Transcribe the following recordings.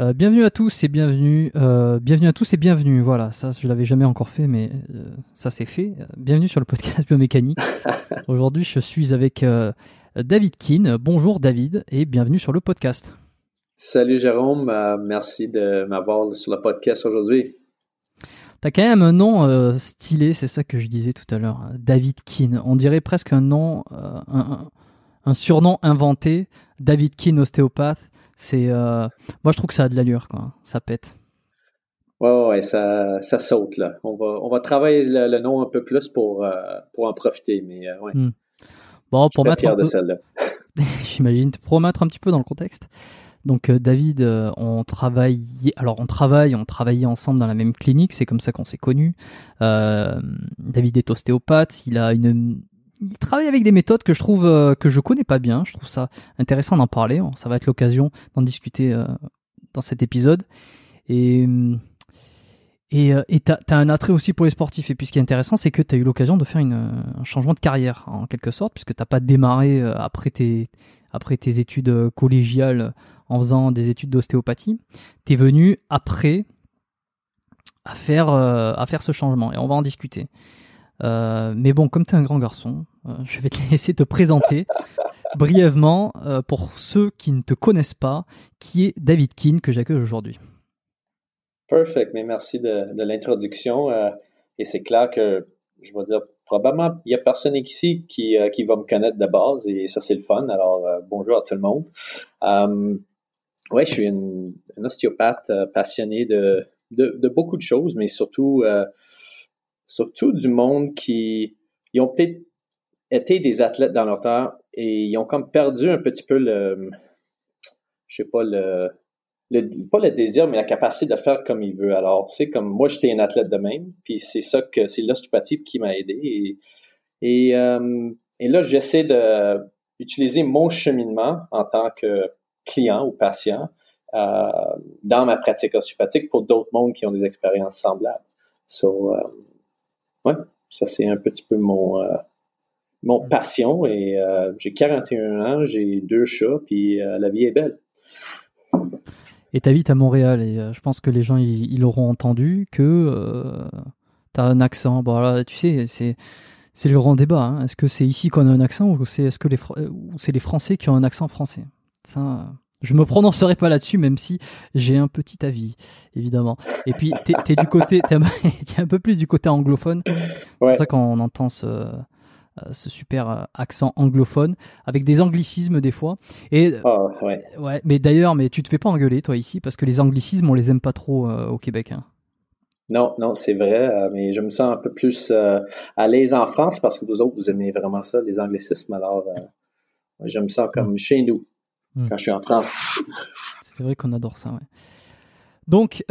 Euh, bienvenue à tous et bienvenue, euh, bienvenue à tous et bienvenue. Voilà, ça je l'avais jamais encore fait, mais euh, ça c'est fait. Bienvenue sur le podcast biomécanique. Aujourd'hui, je suis avec David Keane. Bonjour David et bienvenue sur le podcast. Salut Jérôme, merci de m'avoir sur le podcast aujourd'hui. T'as quand même un nom stylé, c'est ça que je disais tout à l'heure. David Keane. On dirait presque un nom, un, un- un surnom inventé. David Keane, ostéopathe. C'est, euh, moi je trouve que ça a de l'allure, quoi. Ça pète. Ouais, ouais, ça, ça saute là. On va, on va travailler le, le nom un peu plus pour, euh, pour en profiter, mais euh, ouais, Mm. Bon, je pour suis mettre fier un de peu, celle-là. j'imagine, pour remettre un petit peu dans le contexte. Donc David, on travaille, alors on travaille, on travaillait ensemble dans la même clinique, c'est comme ça qu'on s'est connus. David est ostéopathe, il a une, il travaille avec des méthodes que je trouve euh, que je connais pas bien. Je trouve ça intéressant d'en parler. Ça va être l'occasion d'en discuter euh, dans cet épisode. Et euh, et t'as as un attrait aussi pour les sportifs. Et puis ce qui est intéressant, c'est que tu as eu l'occasion de faire un changement de carrière en quelque sorte, puisque t'as pas démarré après tes après tes études collégiales en faisant des études d'ostéopathie. Tu es venu après à faire, à faire ce changement et on va en discuter. Euh, mais bon, comme tu es un grand garçon, euh, je vais te laisser te présenter brièvement euh, pour ceux qui ne te connaissent pas, qui est David Keane que j'accueille aujourd'hui. Perfect, mais merci de, l'introduction. Et c'est clair que, je vais dire, probablement, il y a personne ici qui, va me connaître de base et ça, c'est le fun. Alors, bonjour à tout le monde. ouais, je suis une, un ostéopathe passionné de, de, de, beaucoup de choses, mais surtout, surtout du monde qui, ils ont peut-être été des athlètes dans leur temps et ils ont comme perdu un petit peu le, je sais pas, le, le, pas le désir, mais la capacité de faire comme il veut. Alors, c'est comme moi, j'étais un athlète de même, puis c'est ça que c'est l'ostéopathie qui m'a aidé. Et, et, euh, et là, j'essaie de utiliser mon cheminement en tant que client ou patient euh, dans ma pratique ostéopathique pour d'autres mondes qui ont des expériences semblables. So, euh, ouais, ça c'est un petit peu mon euh, mon passion et euh, j'ai 41 ans, j'ai deux chats, puis euh, la vie est belle. Et t'habites à Montréal et je pense que les gens ils, auront entendu que t'as un accent. Bon là, tu sais, c'est c'est le grand débat. Hein. Est-ce que c'est ici qu'on a un accent ou c'est est-ce que les c'est les Français qui ont un accent français? Ça, je me prononcerai pas là-dessus, même si j'ai un petit avis, évidemment. Et puis, t'es es du côté, t'es un peu plus du côté anglophone. C'est pour ça qu'on entend ce, euh, ce super euh, accent anglophone avec des anglicismes des fois. Et oh, ouais. ouais. mais d'ailleurs, mais tu te fais pas engueuler toi ici parce que les anglicismes on les aime pas trop euh, au Québec. Hein. Non, non, c'est vrai, mais je me sens un peu plus à l'aise en France parce que vous autres vous aimez vraiment ça, les anglicismes. Alors, je me sens comme chez nous hmm. quand je suis en France. C'est vrai qu'on adore ça. Ouais. Donc,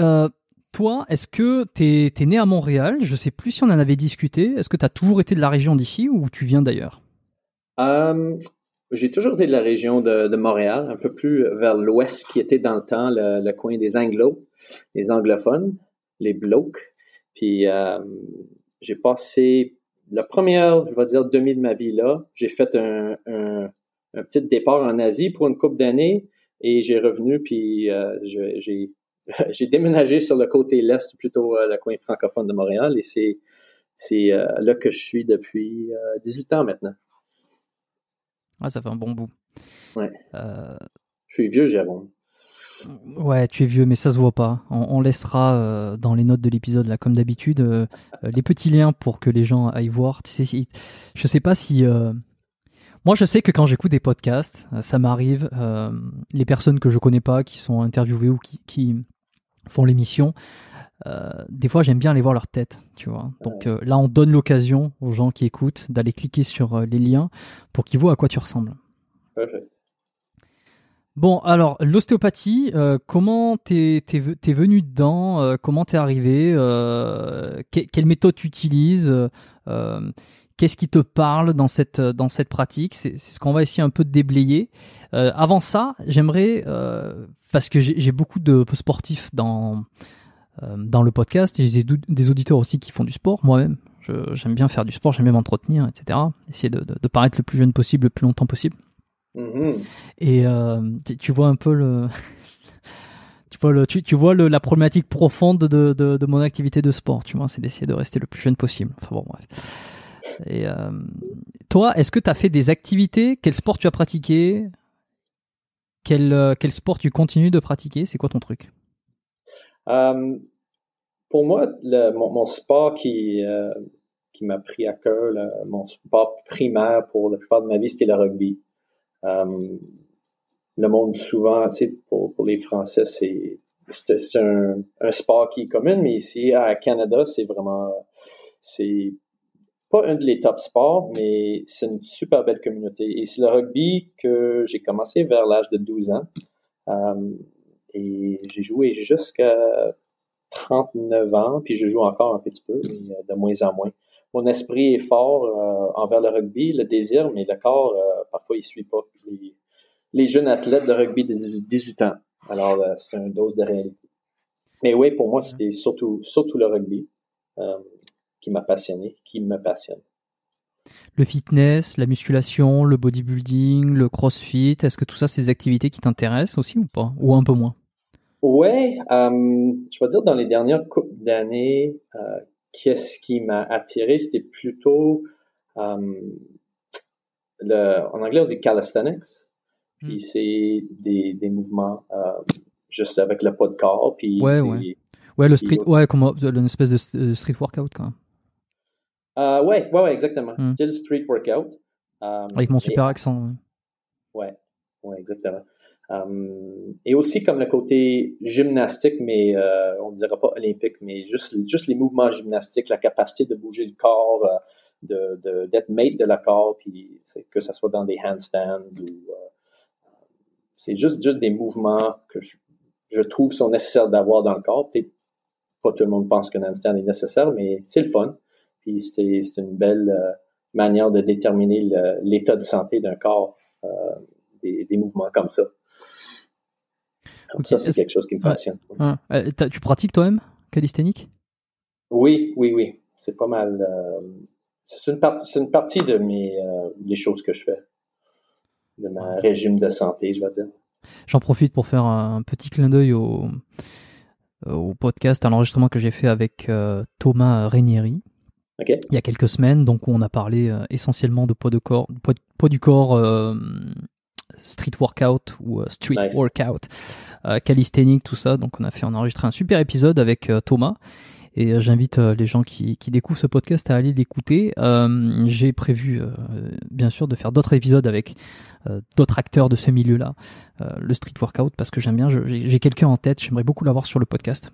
toi, est-ce que tu es, né à Montréal? Je sais plus si on en avait discuté. Est-ce que tu as toujours été de la région d'ici ou tu viens d'ailleurs? Euh, J'ai toujours été de la région de, Montréal, un peu plus vers l'ouest, qui était dans le temps le, coin des Anglo, les anglophones, les blocs. Puis euh, j'ai passé la première, je vais dire, demi de ma vie là. J'ai fait un, petit départ en Asie pour une couple d'années et j'ai revenu puis euh, j'ai j'ai déménagé sur le côté l'est, plutôt euh, le coin francophone de Montréal, et c'est c'est euh, là que je suis depuis 18 euh, ans maintenant. Ah, ça fait un bon bout. Ouais. Je suis vieux, Jérôme. Ouais, tu es vieux, mais ça se voit pas. On, laissera dans les notes de l'épisode, là, comme d'habitude, les petits liens pour que les gens aillent voir. Tu sais, je sais pas si. Moi, je sais que quand j'écoute des podcasts, ça m'arrive, les personnes que je connais pas, qui sont interviewées ou qui, qui, font l'émission, euh, des fois j'aime bien aller voir leur tête, tu vois. Donc euh, là, on donne l'occasion aux gens qui écoutent d'aller cliquer sur euh, les liens pour qu'ils voient à quoi tu ressembles. Bon, alors l'ostéopathie, comment t'es es, venu dedans Comment t'es arrivé Quelle méthode tu utilises Qu'est-ce qui te parle dans cette dans cette pratique? C'est ce qu'on va essayer un peu de déblayer. avant ça, j'aimerais parce que j'ai beaucoup de sportifs dans, euh, dans le podcast et j'ai des auditeurs aussi qui font du sport moi-même. J'aime bien faire du sport, j'aime bien m'entretenir, etc. Essayer de, de, paraître le plus jeune possible, le plus longtemps possible. Mm-hmm. Et euh, tu, vois un peu le. tu vois, le, tu, tu vois le, la problématique profonde de, de, de, mon activité de sport, tu vois, c'est d'essayer de rester le plus jeune possible. Enfin bon, bref. Et euh, toi, est-ce que tu as fait des activités? Quel sport tu as pratiqué? Quel, euh, quel sport tu continues de pratiquer? C'est quoi ton truc? Euh, Pour moi, mon, sport qui, m'a pris à cœur, mon sport primaire pour la plupart de ma vie, c'était le rugby. le monde, souvent, pour les Français, c'est c'est un, un, sport qui est commun, mais ici, à Canada, c'est vraiment, c'est pas un des top sports, mais c'est une super belle communauté. Et c'est le rugby que j'ai commencé vers l'âge de 12 ans. Euh, et j'ai joué jusqu'à 39 ans, puis je joue encore un petit peu, mais de moins en moins. Mon esprit est fort euh, envers le rugby, le désir, mais le corps, euh, parfois, il suit pas les, les, jeunes athlètes de rugby de 18 ans. Alors, c'est une dose de réalité. Mais oui, pour moi, c'était surtout, surtout le rugby qui m'a passionné, qui me passionne. Le fitness, la musculation, le bodybuilding, le crossfit, est-ce que tout ça, c'est des activités qui t'intéressent aussi ou pas? Ou un peu moins? Ouais, euh, je vais dire dans les dernières coupes d'années, euh, qu'est-ce qui m'a attiré, c'était plutôt euh, le, en anglais on dit calisthenics, puis hmm. c'est des, des mouvements juste avec le poids de corps, puis ouais, ouais. ouais, le street, ouais, comme une espèce de street workout quoi. Euh, ouais, ouais, ouais, exactement. Hmm. Still street workout. Euh, Avec mon et- super accent. Ouais, ouais, exactement. Euh, et aussi comme le côté gymnastique, mais euh, on ne dira pas olympique, mais juste, juste les mouvements gymnastiques, la capacité de bouger le corps, euh, de, de, d'être maître de le corps, puis que ce soit dans des handstands ou euh, c'est juste, juste des mouvements que je, je trouve sont nécessaires d'avoir dans le corps. Peut-être pas tout le monde pense qu'un handstand est nécessaire, mais c'est le fun. Puis c'est, une belle euh, manière de déterminer l'état de santé d'un corps, euh, des, des mouvements comme ça. Ça, c'est quelque chose qui me passionne. Euh, tu pratiques toi-même calisthénique Oui, oui, oui. C'est pas mal. euh, c'est une une partie de mes euh, des choses que je fais, de mon régime de santé, je vais dire. J'en profite pour faire un petit clin d'œil au, au podcast, à l'enregistrement que j'ai fait avec euh, Thomas Régnieri Il y a quelques semaines, donc on a parlé euh, essentiellement de poids de corps, poids, poids du corps, euh, street workout ou euh, street Nice. workout, euh, calisthénique, tout ça. Donc on a fait, on a enregistré un super épisode avec euh, Thomas. Et j'invite les gens qui, qui découvrent ce podcast à aller l'écouter. Euh, J'ai prévu, euh, bien sûr, de faire d'autres épisodes avec euh, d'autres acteurs de ce milieu-là, euh, le street workout, parce que j'aime bien. j'ai quelqu'un en tête, j'aimerais beaucoup l'avoir sur le podcast.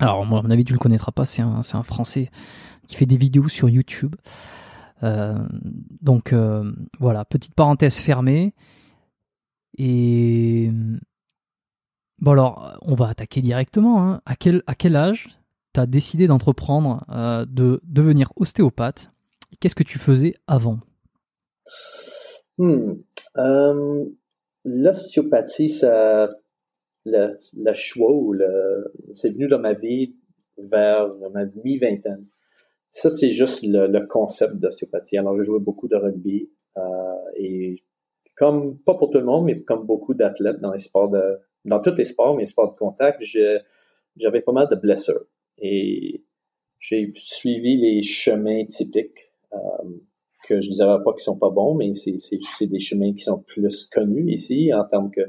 Alors, moi, à mon avis, tu le connaîtras pas, c'est un, Français qui fait des vidéos sur YouTube. Euh, donc, euh, voilà, petite parenthèse fermée. Et. Bon, alors, on va attaquer directement. hein. À, quel, à quel âge tu as décidé d'entreprendre, euh, de devenir ostéopathe? Qu'est-ce que tu faisais avant? Hmm. L'ostéopathie, ça, le, le choix ou le, c'est venu dans ma vie vers ma mi-vingtaine. Ça, c'est juste le, le concept d'ostéopathie. Alors, j'ai joué beaucoup de rugby euh, et comme, pas pour tout le monde, mais comme beaucoup d'athlètes dans les sports de, dans tous les sports, mais les sports de contact, j'avais pas mal de blessures. Et j'ai suivi les chemins typiques euh, que je ne dirais pas qu'ils sont pas bons, mais c'est, des chemins qui sont plus connus ici en termes que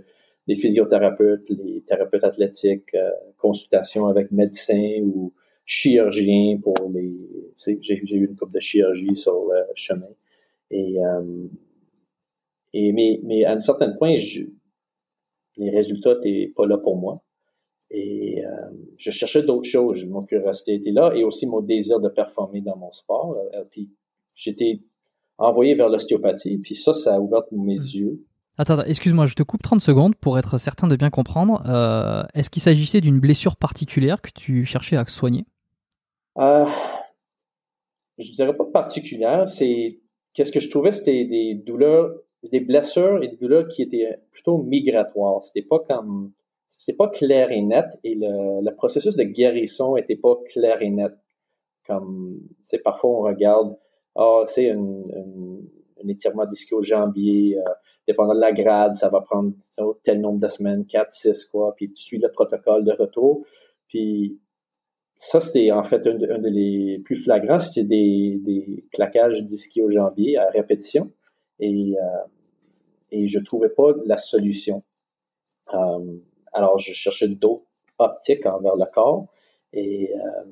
les physiothérapeutes, les thérapeutes athlétiques, euh, consultations avec médecins ou chirurgiens pour les. J'ai, eu une coupe de chirurgie sur le chemin. Et, euh, et mais, mais à un certain point, je, les résultats n'étaient pas là pour moi. Et euh, je cherchais d'autres choses. Mon curiosité était là et aussi mon désir de performer dans mon sport. Euh, puis j'étais envoyé vers l'ostéopathie. Puis ça, ça a ouvert mes yeux. Attends, excuse-moi, je te coupe 30 secondes pour être certain de bien comprendre. Euh, Est-ce qu'il s'agissait d'une blessure particulière que tu cherchais à soigner? Euh, je dirais pas particulière. C'est qu'est-ce que je trouvais, c'était des douleurs, des blessures et des douleurs qui étaient plutôt migratoires. C'était pas comme, pas clair et net et le, processus de guérison était pas clair et net. Comme, c'est parfois on regarde, ah, c'est un, un, un étirement d'ischio-jambier, euh, dépendant de la grade, ça va prendre tel nombre de semaines, 4, 6, quoi, puis tu suis le protocole de retour. Puis ça, c'était en fait un, de- des plus flagrants, c'était des, claquages d'ischio-jambier à répétition. Et, euh, et je trouvais pas la solution. Euh, alors, je cherchais d'autres optiques envers le corps. Et, euh,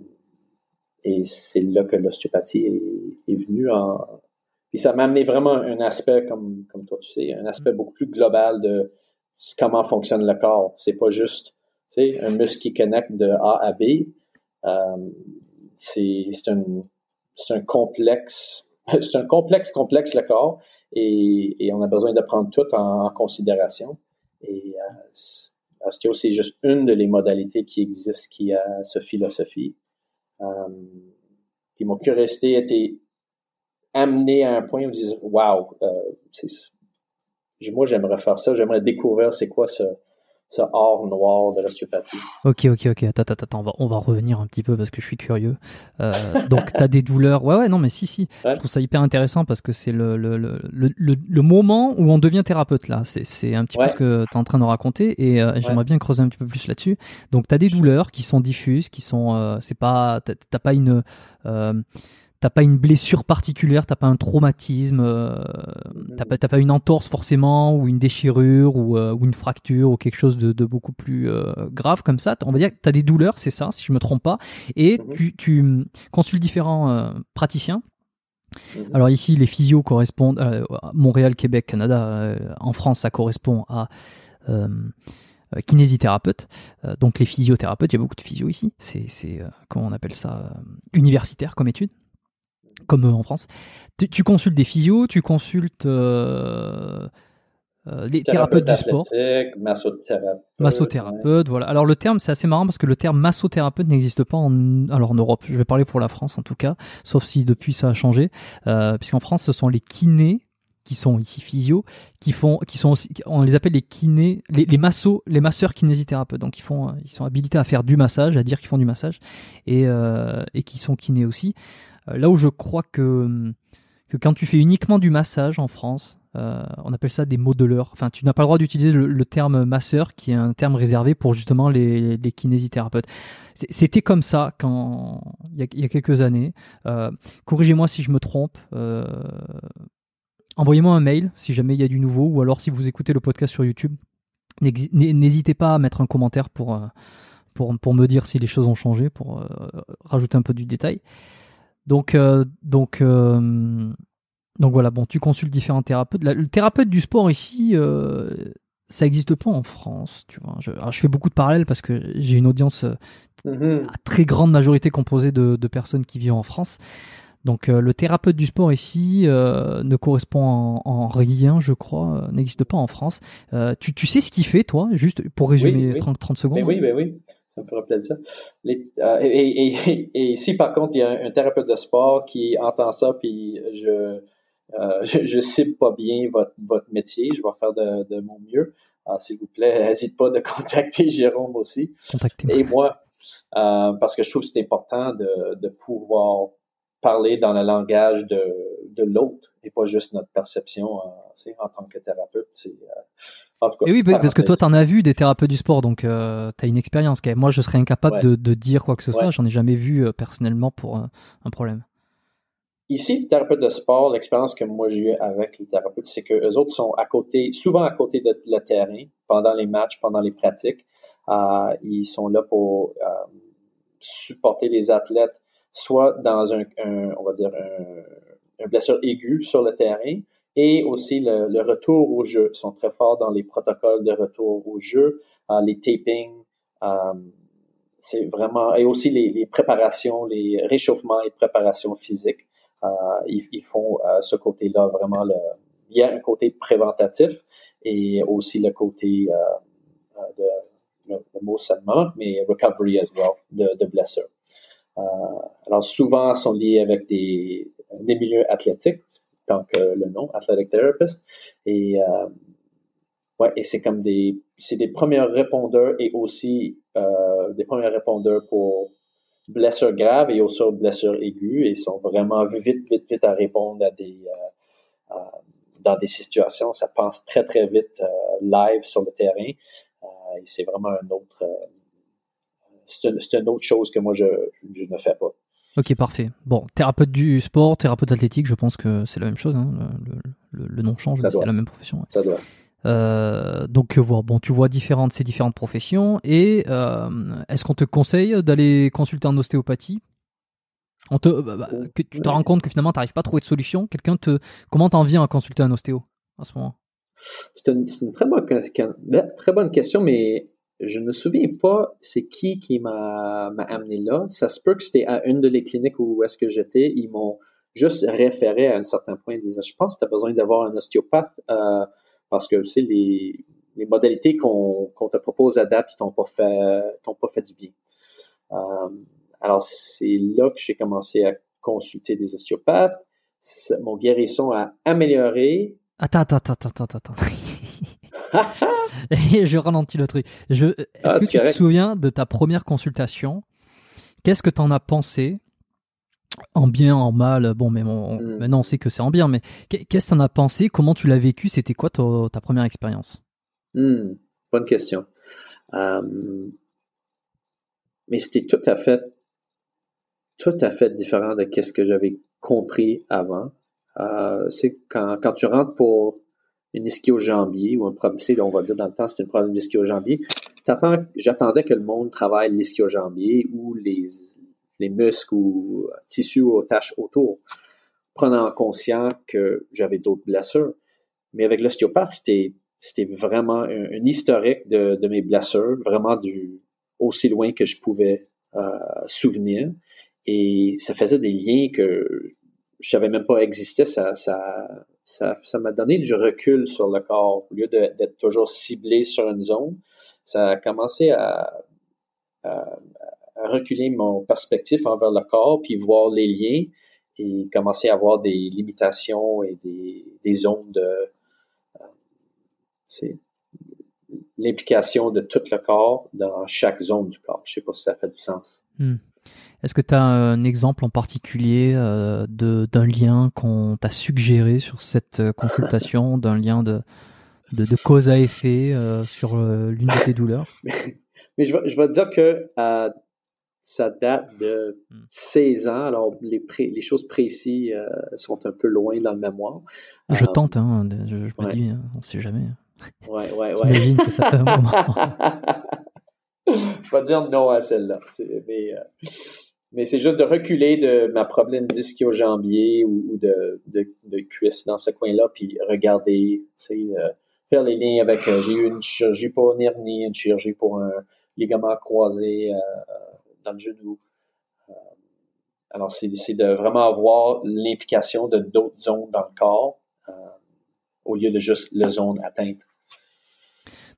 et c'est là que l'ostéopathie est, est venue en... Puis ça m'a amené vraiment un aspect, comme, comme toi tu sais, un aspect beaucoup plus global de comment fonctionne le corps. C'est pas juste, tu sais, un muscle qui connecte de A à B. Euh, c'est c'est un, c'est un complexe, c'est un complexe complexe le corps et, et on a besoin de prendre tout en, en considération. Et euh, c'est- osteo, c'est juste une de les modalités qui existent qui a cette philosophie. Euh, puis mon curiosité était amenée à un point où je disais, wow, euh, moi j'aimerais faire ça, j'aimerais découvrir c'est quoi ce, ce art noir de l'ostéopathie. Ok, ok, ok. Attends, attends, attends. On va, on va revenir un petit peu parce que je suis curieux. Euh, donc, t'as des douleurs. Ouais, ouais, non, mais si, si. Ouais. Je trouve ça hyper intéressant parce que c'est le, le, le, le, le- moment où on devient thérapeute là. C'est, un petit Ouais. peu ce que t'es en train de raconter et euh, j'aimerais bien creuser un petit peu plus là-dessus. Donc, t'as des douleurs qui sont diffuses, qui sont. euh, c'est pas. T'as pas une. T'as pas une blessure particulière, t'as pas un traumatisme, euh, t'as pas, une entorse forcément, ou une déchirure, ou, euh, ou une fracture, ou quelque chose de, de beaucoup plus euh, grave comme ça. On va dire que t'as des douleurs, c'est ça, si je me trompe pas, et Mhm. tu, tu consultes différents praticiens Mhm. Alors ici, les physios correspondent à Montréal, Québec, Canada. en France, ça correspond à kinésithérapeute. donc les physiothérapeutes, il y a beaucoup de physio ici. C'est, comment on appelle ça, universitaire comme étude comme en France. Tu, consultes des physios, tu consultes euh, euh, les thérapeutes du sport. Massothérapeute. Massothérapeute, voilà. Alors le terme, c'est assez marrant parce que le terme massothérapeute n'existe pas en, alors en Europe. Je vais parler pour la France en tout cas, sauf si depuis ça a changé. Euh, puisqu'en France, ce sont les kinés qui sont ici physio, qui font, qui sont aussi, on les appelle les kinés, les, les massos, les masseurs kinésithérapeutes. Donc ils font, ils sont habilités à faire du massage, à dire qu'ils font du massage, et, euh, et qui sont kinés aussi. Euh, là où je crois que, quand tu fais uniquement du massage en France, euh, on appelle ça des modeleurs. Enfin, tu n'as pas le droit d'utiliser le, terme masseur, qui est un terme réservé pour justement les, kinésithérapeutes. C'était comme ça quand il y a, quelques années. Euh, corrigez-moi si je me trompe. Envoyez-moi un mail si jamais il y a du nouveau, ou alors si vous écoutez le podcast sur YouTube, n'hésitez pas à mettre un commentaire pour, pour me dire si les choses ont changé, pour rajouter un peu du détail. Donc, euh, donc, euh, donc voilà, bon, tu consultes différents thérapeutes. le thérapeute du sport ici, euh, ça n'existe pas en France. Tu vois. Je, je, fais beaucoup de parallèles parce que j'ai une audience mm-hmm. à très grande majorité composée de, personnes qui vivent en France. Donc le thérapeute du sport ici ne correspond en, rien, je crois, n'existe pas en France. Tu, tu, sais ce qu'il fait, toi, juste pour résumer 30, 30, secondes Oui, oui, oui ça me fera plaisir. Euh, et, et, si par contre il y a un, thérapeute de sport qui entend ça, puis je, euh, je, sais pas bien votre, votre métier, je vais faire de, de mon mieux. Euh, s'il vous plaît, n'hésite pas de contacter Jérôme aussi. Et moi, euh, parce que je trouve que c'est important de, de pouvoir parler dans le langage de, de l'autre et pas juste notre perception euh, en tant que thérapeute. C'est, euh, en tout cas, et oui, parce que toi, tu en as vu des thérapeutes du sport, donc euh, tu as une expérience. Moi, je serais incapable de, de, dire quoi que ce soit. J'en ai jamais vu euh, personnellement pour un problème. Ici, les thérapeutes de sport, l'expérience que moi j'ai eue avec les thérapeutes, c'est que eux autres sont à côté, souvent à côté de le terrain pendant les matchs, pendant les pratiques. Euh, ils sont là pour supporter les athlètes, soit dans un, un on va dire un, un blessure aiguë sur le terrain et aussi le, retour au jeu. Ils sont très forts dans les protocoles de retour au jeu, euh, les tapings, euh, c'est vraiment et aussi les, préparations, les réchauffements et préparations physiques. Euh, ils, font ce côté-là vraiment. Le, il y a un côté préventatif et aussi le côté de le, mot seulement, mais recovery as well de, de blessures. Alors souvent, sont liés avec des milieux athlétiques, tant que le nom, athletic therapist. Et euh, ouais, et c'est comme des, c'est des premiers répondeurs et aussi euh, des premiers répondeurs pour blessures graves et aussi blessures aiguës. Et ils sont vraiment vite, vite, vite à répondre à des euh, dans des situations. Ça passe très, très vite live sur le terrain. et c'est vraiment un autre c'est une, autre chose que moi je, je ne fais pas. Ok, parfait. Bon, thérapeute du sport, thérapeute athlétique, je pense que c'est la même chose. Hein. Le, nom change, mais c'est la même profession. Ça doit. Euh, donc euh, bon, tu vois différentes ces différentes professions et euh, est-ce qu'on te conseille d'aller consulter en ostéopathie? On te, bah, bah, que tu te rends compte que finalement tu n'arrives pas à trouver de solution. Quelqu'un te, comment t'en viens à consulter un ostéo à ce moment? C'est une, très bonne, très bonne question, mais je ne me souviens pas c'est qui qui m'a amené là. Ça se peut que c'était à une de les cliniques où est-ce que j'étais. Ils m'ont juste référé à un certain point. Ils disaient, je pense que tu as besoin d'avoir un ostéopathe euh, parce que tu les, les modalités qu'on te propose à date t'ont pas fait t'ont pas fait du bien. Euh, alors c'est là que j'ai commencé à consulter des ostéopathes. Mon guérisson a amélioré. Attends, attends, attends, attends, attends. Et je ralentis le truc. Je, est-ce ah, que tu te souviens de ta première consultation? Qu'est-ce que tu en as pensé? En bien, en mal, bon, mais hmm. maintenant on sait que c'est en bien, mais qu'est-ce que tu en as pensé? Comment tu l'as vécu? C'était quoi ta, première expérience? Hmm, Bonne question. Euh, mais c'était tout à fait, tout à fait différent de ce que j'avais compris avant. Euh, c'est quand, quand tu rentres pour une ischio-jambier ou un problème, on va dire dans le temps, c'était un problème d'ischio-jambier. J'attendais que le monde travaille l'ischio-jambier ou les, les muscles ou tissus aux tâches autour. prenant conscience que j'avais d'autres blessures. Mais avec l'ostéopathe, c'était c'était vraiment un, historique de, de, mes blessures, vraiment du aussi loin que je pouvais euh, souvenir. Et ça faisait des liens que je savais même pas existaient. Ça, ça, ça, ça m'a donné du recul sur le corps. Au lieu d'être toujours ciblé sur une zone, ça a commencé à, à, à, reculer mon perspective envers le corps, puis voir les liens et commencer à avoir des limitations et des, des zones de... L'implication de tout le corps dans chaque zone du corps. Je sais pas si ça fait du sens. Hmm. Est-ce que tu as un exemple en particulier euh, d'un lien qu'on t'a suggéré sur cette euh, consultation, d'un lien de, de, de, cause à effet euh, sur euh, l'une de tes douleurs? Mais je vais, je vais dire que euh, ça date de 16 hmm. ans, alors les, pré, les choses précises sont un peu loin dans le mémoire. Je tente, hein, je, je me ouais. dis, on ne sait jamais. Ouais, ouais, ouais. J'imagine que ça fait un moment. je vais dire non à celle-là. Mais, mais c'est juste de reculer de ma problème d'ischio-jambier ou, ou de, de, de, cuisse dans ce coin-là, puis regarder, euh, faire les liens avec, euh, j'ai eu une chirurgie pour une hernie, une chirurgie pour un ligament croisé euh, dans le genou. Euh, alors, c'est de vraiment avoir l'implication de d'autres zones dans le corps euh, au lieu de juste la zone atteinte.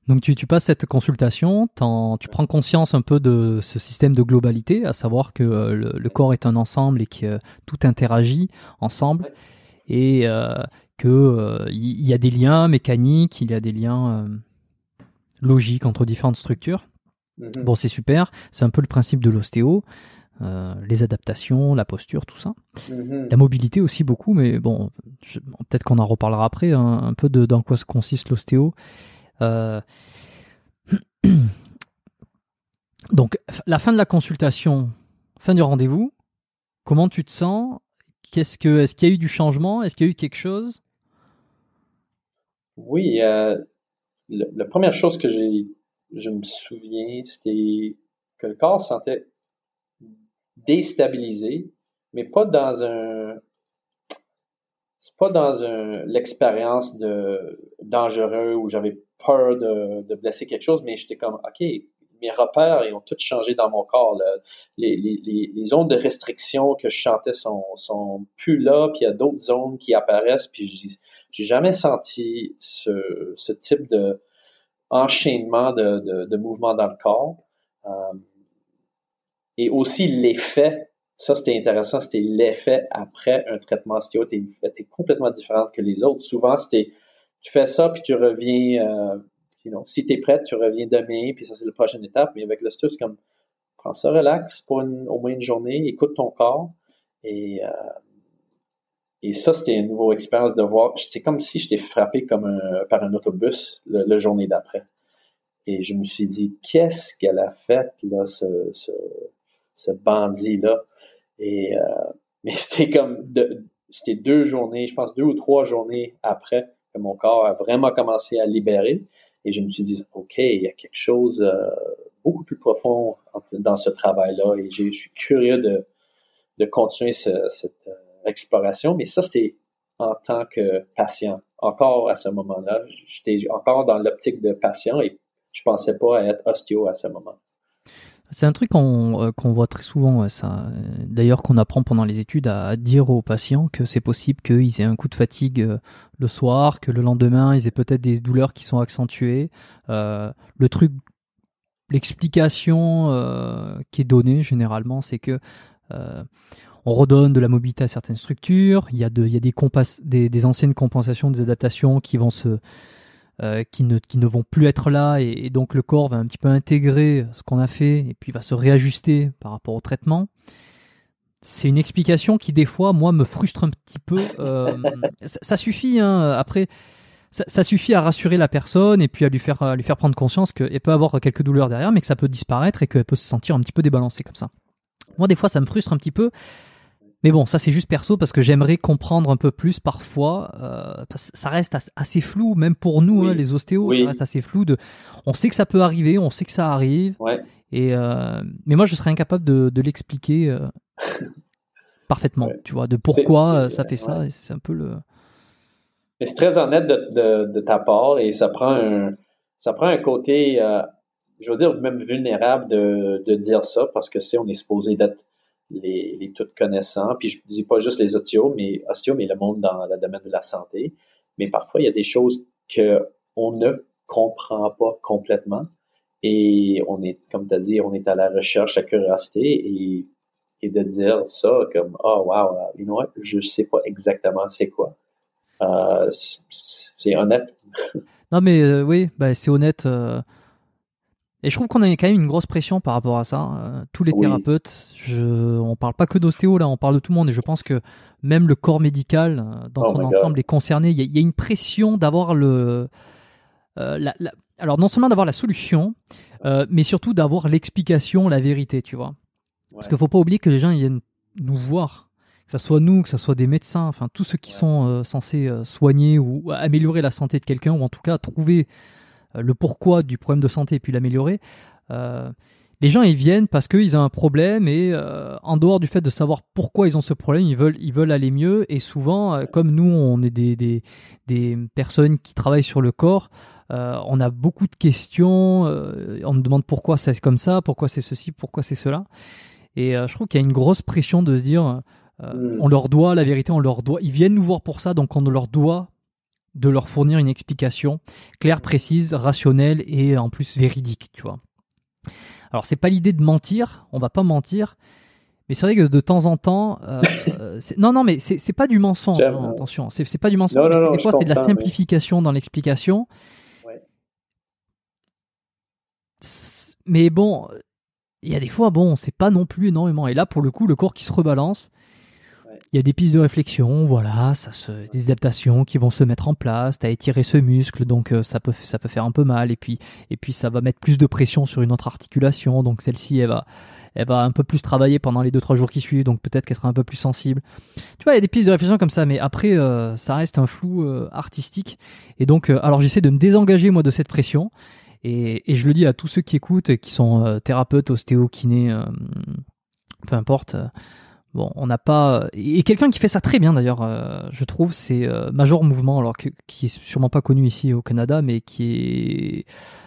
Donc tu, tu passes cette consultation, tu prends conscience un peu de ce système de globalité, à savoir que euh, le, le, corps est un ensemble et que euh, tout interagit ensemble et euh, que euh, il y a des liens mécaniques, il y a des liens logiques entre différentes structures. Mm-hmm. Bon, c'est super, c'est un peu le principe de l'ostéo. les adaptations, la posture, tout ça. Mm-hmm. La mobilité aussi beaucoup, mais bon, peut-être qu'on en reparlera après, hein, un peu de dans quoi consiste l'ostéo. Euh... Donc, la fin de la consultation, fin du rendez-vous, comment tu te sens? Qu'est-ce que, est-ce qu'il y a eu du changement? Est-ce qu'il y a eu quelque chose? Oui, euh, la première chose que j'ai, je me souviens, c'était que le corps sentait déstabilisé, mais pas dans un, c'est pas dans un l'expérience de dangereux où j'avais peur de, de, blesser quelque chose, mais j'étais comme, OK, mes repères, ils ont tout changé dans mon corps. Les, les, les, zones de restriction que je chantais sont, sont plus là, puis il y a d'autres zones qui apparaissent, puis j'ai jamais senti ce, ce type de enchaînement de, de, mouvements dans le corps. Euh, et aussi l'effet, ça c'était intéressant, c'était l'effet après un traitement ostéo était complètement différent que les autres. Souvent, c'était tu fais ça, puis tu reviens, euh, know, si tu es prête, tu reviens demain, puis ça, c'est la prochaine étape. Mais avec l'ostéo, c'est comme, prends ça relax pour une, au moins une journée, écoute ton corps. Et, euh, et ça, c'était une nouvelle expérience de voir, c'était comme si j'étais frappé comme un, par un autobus le journée d'après. Et je me suis dit, qu'est-ce qu'elle a fait, là, ce, ce, ce bandit-là? Et, euh, mais c'était comme, de, c'était deux journées, je pense deux ou trois journées après que mon corps a vraiment commencé à libérer. Et je me suis dit, OK, il y a quelque chose euh, beaucoup plus profond dans ce travail-là. Et je suis curieux de, de continuer ce, cette euh, exploration. Mais ça, c'était en tant que patient. Encore à ce moment-là, j'étais encore dans l'optique de patient et je pensais pas à être ostéo à ce moment. C'est un truc qu'on euh, voit très souvent, ça. D'ailleurs, qu'on apprend pendant les études à, dire aux patients que c'est possible qu'ils aient un coup de fatigue euh, le soir, que le lendemain ils aient peut-être des douleurs qui sont accentuées. Euh, le truc, l'explication euh, qui est donnée généralement, c'est que euh, on redonne de la mobilité à certaines structures. Il y a, des anciennes compensations, des adaptations qui vont se euh, qui, ne, qui ne vont plus être là et, donc le corps va un petit peu intégrer ce qu'on a fait et puis va se réajuster par rapport au traitement. C'est une explication qui des fois moi me frustre un petit peu. Euh, ça, suffit hein, après. Ça, ça, suffit à rassurer la personne et puis à lui faire, à lui faire prendre conscience qu'elle peut avoir quelques douleurs derrière, mais que ça peut disparaître et qu'elle peut se sentir un petit peu débalancée comme ça. Moi, des fois, ça me frustre un petit peu mais bon, ça c'est juste perso parce que j'aimerais comprendre un peu plus parfois. Euh, ça reste assez flou, même pour nous, oui. hein, les ostéos, oui. ça reste assez flou. De, on sait que ça peut arriver, on sait que ça arrive. Ouais. Et euh, mais moi, je serais incapable de, de l'expliquer. Euh. parfaitement, tu vois, de pourquoi ça fait ça. C'est un peu le. c'est très honnête de, de, ta part et ça prend un, ça prend un côté, je veux dire, même vulnérable de, de dire ça parce que c'est, on est supposé d'être les, tout connaissants. Puis je dis pas juste les osteos, mais ostéos, mais le monde dans le domaine de la santé. Mais parfois, il y a des choses que on ne comprend pas complètement. Et on est, comme tu as dit, on est à la recherche, la curiosité et, et de dire ça comme, oh wow, you know what, je sais pas exactement c'est quoi. Euh, c'est honnête. non mais euh, oui, bah, c'est honnête. Euh, et je trouve qu'on a quand même une grosse pression par rapport à ça. Euh, tous les thérapeutes, je, on parle pas que d'ostéo là, on parle de tout le monde. Et je pense que même le corps médical, euh, dans oh son ensemble, est concerné. Il y, a, une pression d'avoir le. Euh, alors non seulement d'avoir la solution, mais surtout d'avoir l'explication, la vérité, tu vois. Parce qu'il faut pas oublier que les gens ils viennent nous voir, que ce soit nous, que ce soit des médecins, enfin tous ceux qui sont censés soigner ou améliorer la santé de quelqu'un, ou en tout cas trouver le pourquoi du problème de santé et puis l'améliorer. Euh, les gens ils viennent parce qu'ils ont un problème et euh, en dehors du fait de savoir pourquoi ils ont ce problème, ils veulent, ils veulent aller mieux et souvent, comme nous on est des, des, des, personnes qui travaillent sur le corps, on a beaucoup de questions, on nous demande pourquoi c'est comme ça, pourquoi c'est ceci, pourquoi c'est cela. Et je trouve qu'il y a une grosse pression de se dire, mm. on leur doit la vérité, on leur doit, ils viennent nous voir pour ça, donc on leur doit de leur fournir une explication claire, précise, rationnelle et en plus véridique, tu vois. Alors c'est pas l'idée de mentir, on va pas mentir, mais c'est vrai que de temps en temps, euh, non non mais c'est pas du mensonge, hein, attention, c'est pas du mensonge. des fois c'est de la simplification dans l'explication. Mais bon, il y a des fois bon, c'est pas non plus énormément. Et là pour le coup, le corps qui se rebalance il y a des pistes de réflexion, voilà, des adaptations qui vont se mettre en place. Tu as étiré ce muscle, donc euh, ça peut faire un peu mal, et puis et ça va mettre plus de pression sur une autre articulation, donc celle-ci elle va un peu plus travailler pendant les 2-3 jours qui suivent, donc peut-être qu'elle sera un peu plus sensible. Tu vois, il y a des pistes de réflexion comme ça, mais après euh, ça reste un flou euh, artistique, et donc alors j'essaie de me désengager moi de cette pression. Et, et, je le dis à tous ceux qui écoutent, qui sont thérapeutes, ostéo, kiné, peu importe, Bon, on n'a pas et quelqu'un qui fait ça très bien d'ailleurs, euh, je trouve, c'est euh, Major Mouvement, alors qui est sûrement pas connu ici au Canada, mais qui est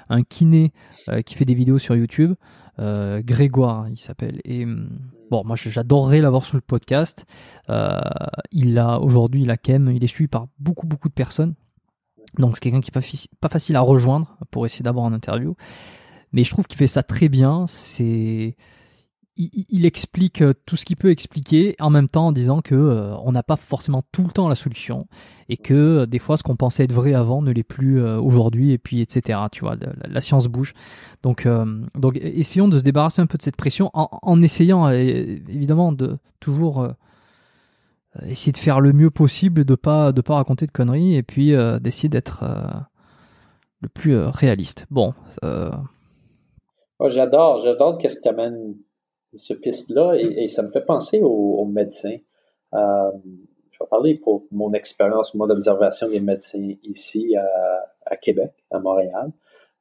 un kiné euh, qui fait des vidéos sur YouTube. Grégoire, il s'appelle. Et hum, bon, moi j'adorerais l'avoir sur le podcast. il a aujourd'hui, il a Kem, il est suivi par beaucoup beaucoup de personnes. Donc c'est quelqu'un qui est pas, facile à rejoindre pour essayer d'avoir une interview. Mais je trouve qu'il fait ça très bien. C'est il, explique euh, tout ce qu'il peut expliquer en même temps en disant que euh, on n'a pas forcément tout le temps la solution et que euh, des fois ce qu'on pensait être vrai avant ne l'est plus aujourd'hui et puis etc tu vois la, science bouge. Donc donc essayons de se débarrasser un peu de cette pression en, essayant évidemment de toujours essayer de faire le mieux possible de pas de pas raconter de conneries et puis d'essayer d'être le plus réaliste. Bon j'adore j'adore qu'est-ce que tu amènes ce piste-là et, ça me fait penser aux, médecins. Euh, je vais parler pour mon expérience, moi, d'observation des médecins ici à, Québec, à Montréal.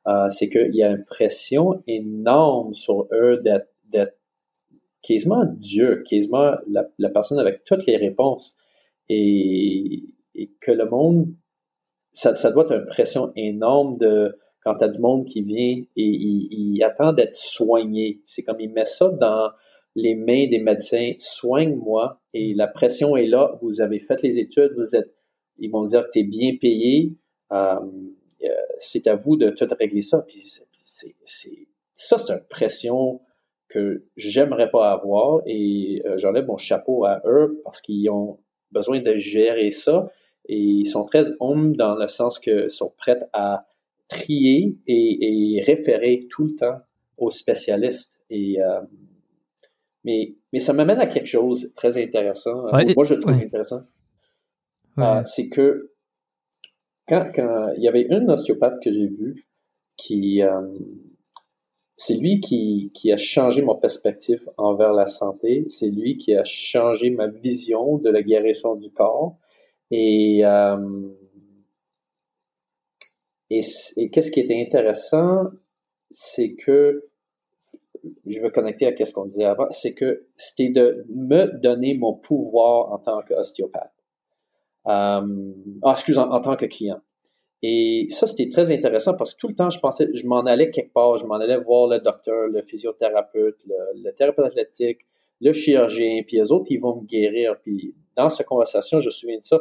Euh, c'est qu'il y a une pression énorme sur eux d'être quasiment Dieu, quasiment la, personne avec toutes les réponses. Et, que le monde, ça doit être une pression énorme de quand t'as du monde qui vient et il, attend d'être soigné. C'est comme il met ça dans les mains des médecins, soigne-moi. Et la pression est là, vous avez fait les études, vous êtes, ils vont dire que tu es bien payé, euh, euh, c'est à vous de tout régler ça. Puis c'est, c'est, ça, c'est une pression que j'aimerais pas avoir. Et euh, j'enlève mon chapeau à eux parce qu'ils ont besoin de gérer ça. Et ils sont très humbles dans le sens que sont prêts à trier et, référer tout le temps aux spécialistes. Et, euh, mais, mais ça m'amène à quelque chose de très intéressant. Moi, je trouve intéressant. Euh, c'est que quand, quand, il y avait une ostéopathe que j'ai vue qui, euh, c'est lui qui, qui a changé mon perspective envers la santé. C'est lui qui a changé ma vision de la guérison du corps. Et et, qu'est-ce qui était intéressant, c'est que je veux connecter à ce qu'on disait avant, c'est que c'était de me donner mon pouvoir en tant qu'ostéopathe. Euh, ah, excuse, en, tant que client. Et ça, c'était très intéressant parce que tout le temps, je pensais, je m'en allais quelque part, je m'en allais voir le docteur, le physiothérapeute, le, le thérapeute athlétique, le chirurgien, puis les autres, ils vont me guérir. Puis dans cette conversation, je me souviens de ça,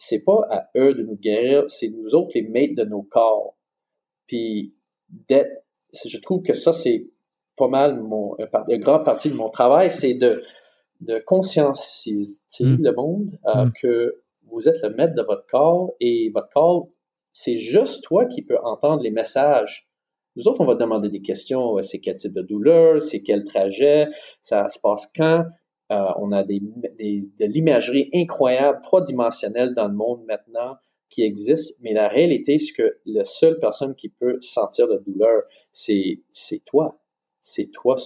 c'est pas à eux de nous guérir, c'est nous autres les maîtres de nos corps. Puis d'être, je trouve que ça, c'est pas mal mon, une grande partie de mon travail, c'est de, de conscientiser mm. le monde euh, mm. que vous êtes le maître de votre corps et votre corps, c'est juste toi qui peux entendre les messages. Nous autres, on va demander des questions. C'est quel type de douleur? C'est quel trajet? Ça se passe quand? Euh, on a des, des, de l'imagerie incroyable, trois dimensionnelle dans le monde maintenant qui existe, mais la réalité, c'est que la seule personne qui peut sentir la douleur, c'est toi. C'est toi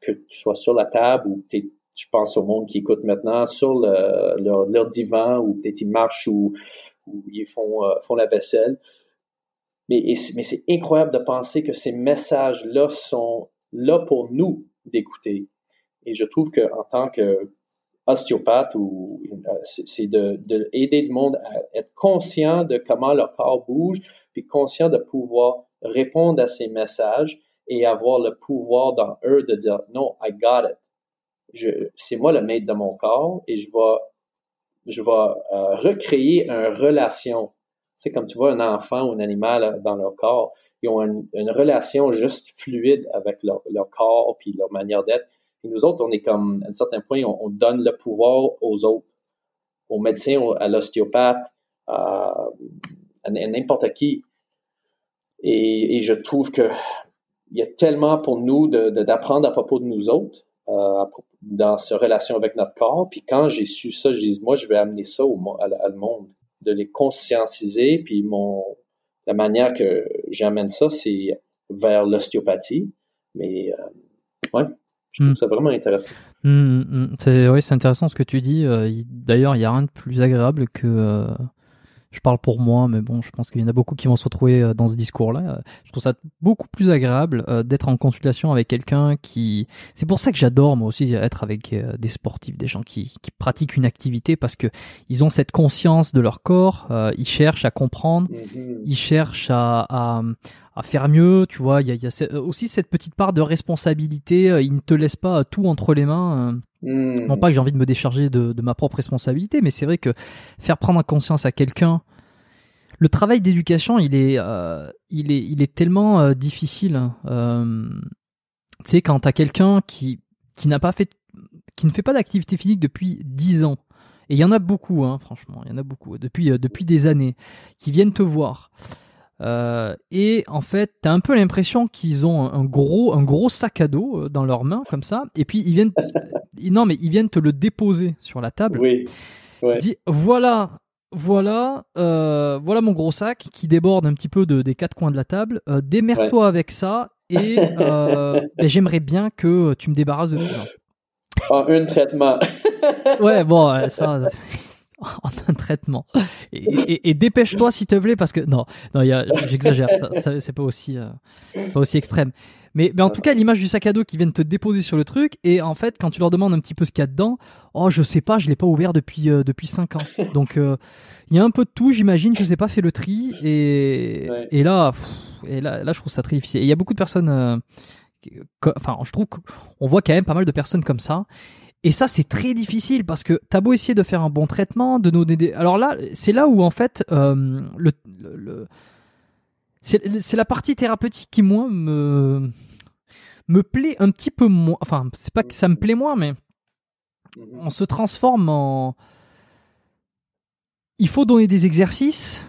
que tu sois sur la table ou tu je pense au monde qui écoute maintenant sur le, leur, leur, divan ou peut-être ils marchent ou, ou ils font euh, font la vaisselle. Mais, mais c'est incroyable de penser que ces messages-là sont là pour nous d'écouter. Et je trouve que en tant que ostéopathe ou euh, c'est de, de, aider le monde à être conscient de comment leur corps bouge, puis conscient de pouvoir répondre à ces messages et avoir le pouvoir dans eux de dire non, I got it. C'est moi le maître de mon corps et je vais, je vais euh, recréer une relation. C'est comme tu vois un enfant ou un animal dans leur corps, ils ont une, une relation juste fluide avec leur, leur corps puis leur manière d'être et nous autres, on est comme, à un certain point, on, donne le pouvoir aux autres, aux médecins, à l'ostéopathe, à, n'importe qui. Et, je trouve que il y a tellement pour nous d'apprendre à propos de nous autres, euh, dans ce relation avec notre corps. Puis quand j'ai su ça, je dis, moi, je vais amener ça au, à, le monde, de les conscientiser. Puis mon, la manière que j'amène ça, c'est vers l'ostéopathie. Mais, euh, ouais. Je trouve hmm. ça vraiment intéressant. Hmm, hmm, c'est oui, c'est intéressant ce que tu dis. Euh, d'ailleurs, il n'y a rien de plus agréable que euh, je parle pour moi, mais bon, je pense qu'il y en a beaucoup qui vont se retrouver euh, dans ce discours-là. Je trouve ça beaucoup plus agréable d'être en consultation avec quelqu'un qui. C'est pour ça que j'adore moi aussi être avec des sportifs, des gens qui, qui, pratiquent une activité parce que ils ont cette conscience de leur corps, ils cherchent à comprendre, mm-hmm. ils cherchent à, à, à faire mieux, tu vois. Il y a, y a, aussi cette petite part de responsabilité. Euh, il ne te laisse pas tout entre les mains. Euh. Hmm. Non pas que j'ai envie de me décharger de, ma propre responsabilité, mais c'est vrai que faire prendre conscience à quelqu'un. Le travail d'éducation, il est, euh, il est, il est tellement difficile. Euh, tu sais, quand t'as quelqu'un qui, qui n'a pas fait, qui ne fait pas d'activité physique depuis 10 ans, et il y en a beaucoup, hein, franchement, il y en a beaucoup, depuis, depuis des années, qui viennent te voir. Euh, et en fait, t'as un peu l'impression qu'ils ont un gros, un gros sac à dos euh, dans leurs mains comme ça, et puis ils viennent, non mais ils viennent te le déposer sur la table. Oui. Ouais. Dis, voilà, voilà, euh, voilà mon gros sac qui déborde un petit peu de, des quatre coins de la table. Euh, Démerde-toi avec ça et ben, j'aimerais bien que tu me débarrasses de tout ça. En un traitement. ouais, bon, ça. en un traitement. Et, dépêche-toi s'il te plaît parce que non, non, j'exagère, ça, c'est pas aussi, euh, pas aussi extrême. Mais, mais en tout cas, l'image du sac à dos qui vient te déposer sur le truc et en fait, quand tu leur demandes un petit peu ce qu'il y a dedans, oh je sais pas, je l'ai pas ouvert depuis euh, depuis cinq ans. Donc euh, il y a un peu de tout, j'imagine, je sais pas fait le tri et et là, et là, là, je trouve ça très difficile. Et il y a beaucoup de personnes. Enfin, je trouve qu'on voit quand même pas mal de personnes comme ça. Et ça, c'est très difficile parce que t'as beau essayer de faire un bon traitement, de nous aider. Alors là, c'est là où en fait euh, le, le, c'est la partie thérapeutique qui moi me me plaît un petit peu moins. Enfin, c'est pas que ça me plaît moins, mais on se transforme en. Il faut donner des exercices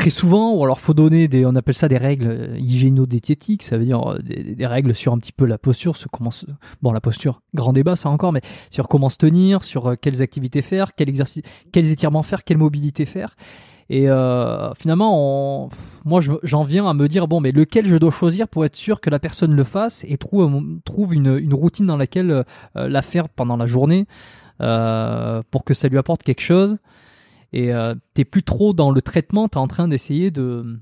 très souvent, ou alors faut donner des, on appelle ça des règles euh, hygiéno-diététiques, ça veut dire euh, des, règles sur un petit peu la posture, ce comment bon la posture, grand débat ça encore, mais sur comment se tenir, sur euh, quelles activités faire, quel exercice, quels étirements faire, quelle mobilité faire. Et finalement, moi j'en viens à me dire bon, mais lequel je dois choisir pour être sûr que la personne le fasse et trouve trouve une, une routine dans laquelle la faire pendant la journée pour que ça lui apporte quelque chose et euh, t'es plus trop dans le traitement, t'es en train d'essayer de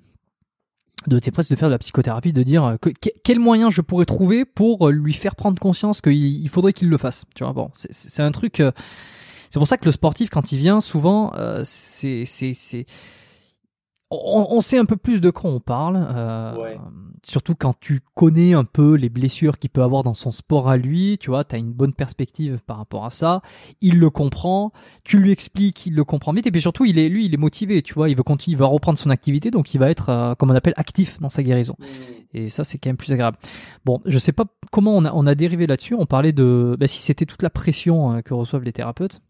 de c'est presque de faire de la psychothérapie, de dire que, quel moyen je pourrais trouver pour lui faire prendre conscience qu'il il faudrait qu'il le fasse. Tu vois, bon, c'est un truc. c'est pour ça que le sportif, quand il vient, souvent, c'est c'est on, sait un peu plus de quoi on parle, euh, surtout quand tu connais un peu les blessures qu'il peut avoir dans son sport à lui, tu vois, tu as une bonne perspective par rapport à ça, il le comprend, tu lui expliques, il le comprend vite, et puis surtout, il est, lui, il est motivé, tu vois, il veut continuer, il va reprendre son activité, donc il va être, euh, comme on appelle, actif dans sa guérison. Mmh. Et ça, c'est quand même plus agréable. Bon, je sais pas comment on a, on a dérivé là-dessus, on parlait de, bah, si c'était toute la pression euh, que reçoivent les thérapeutes,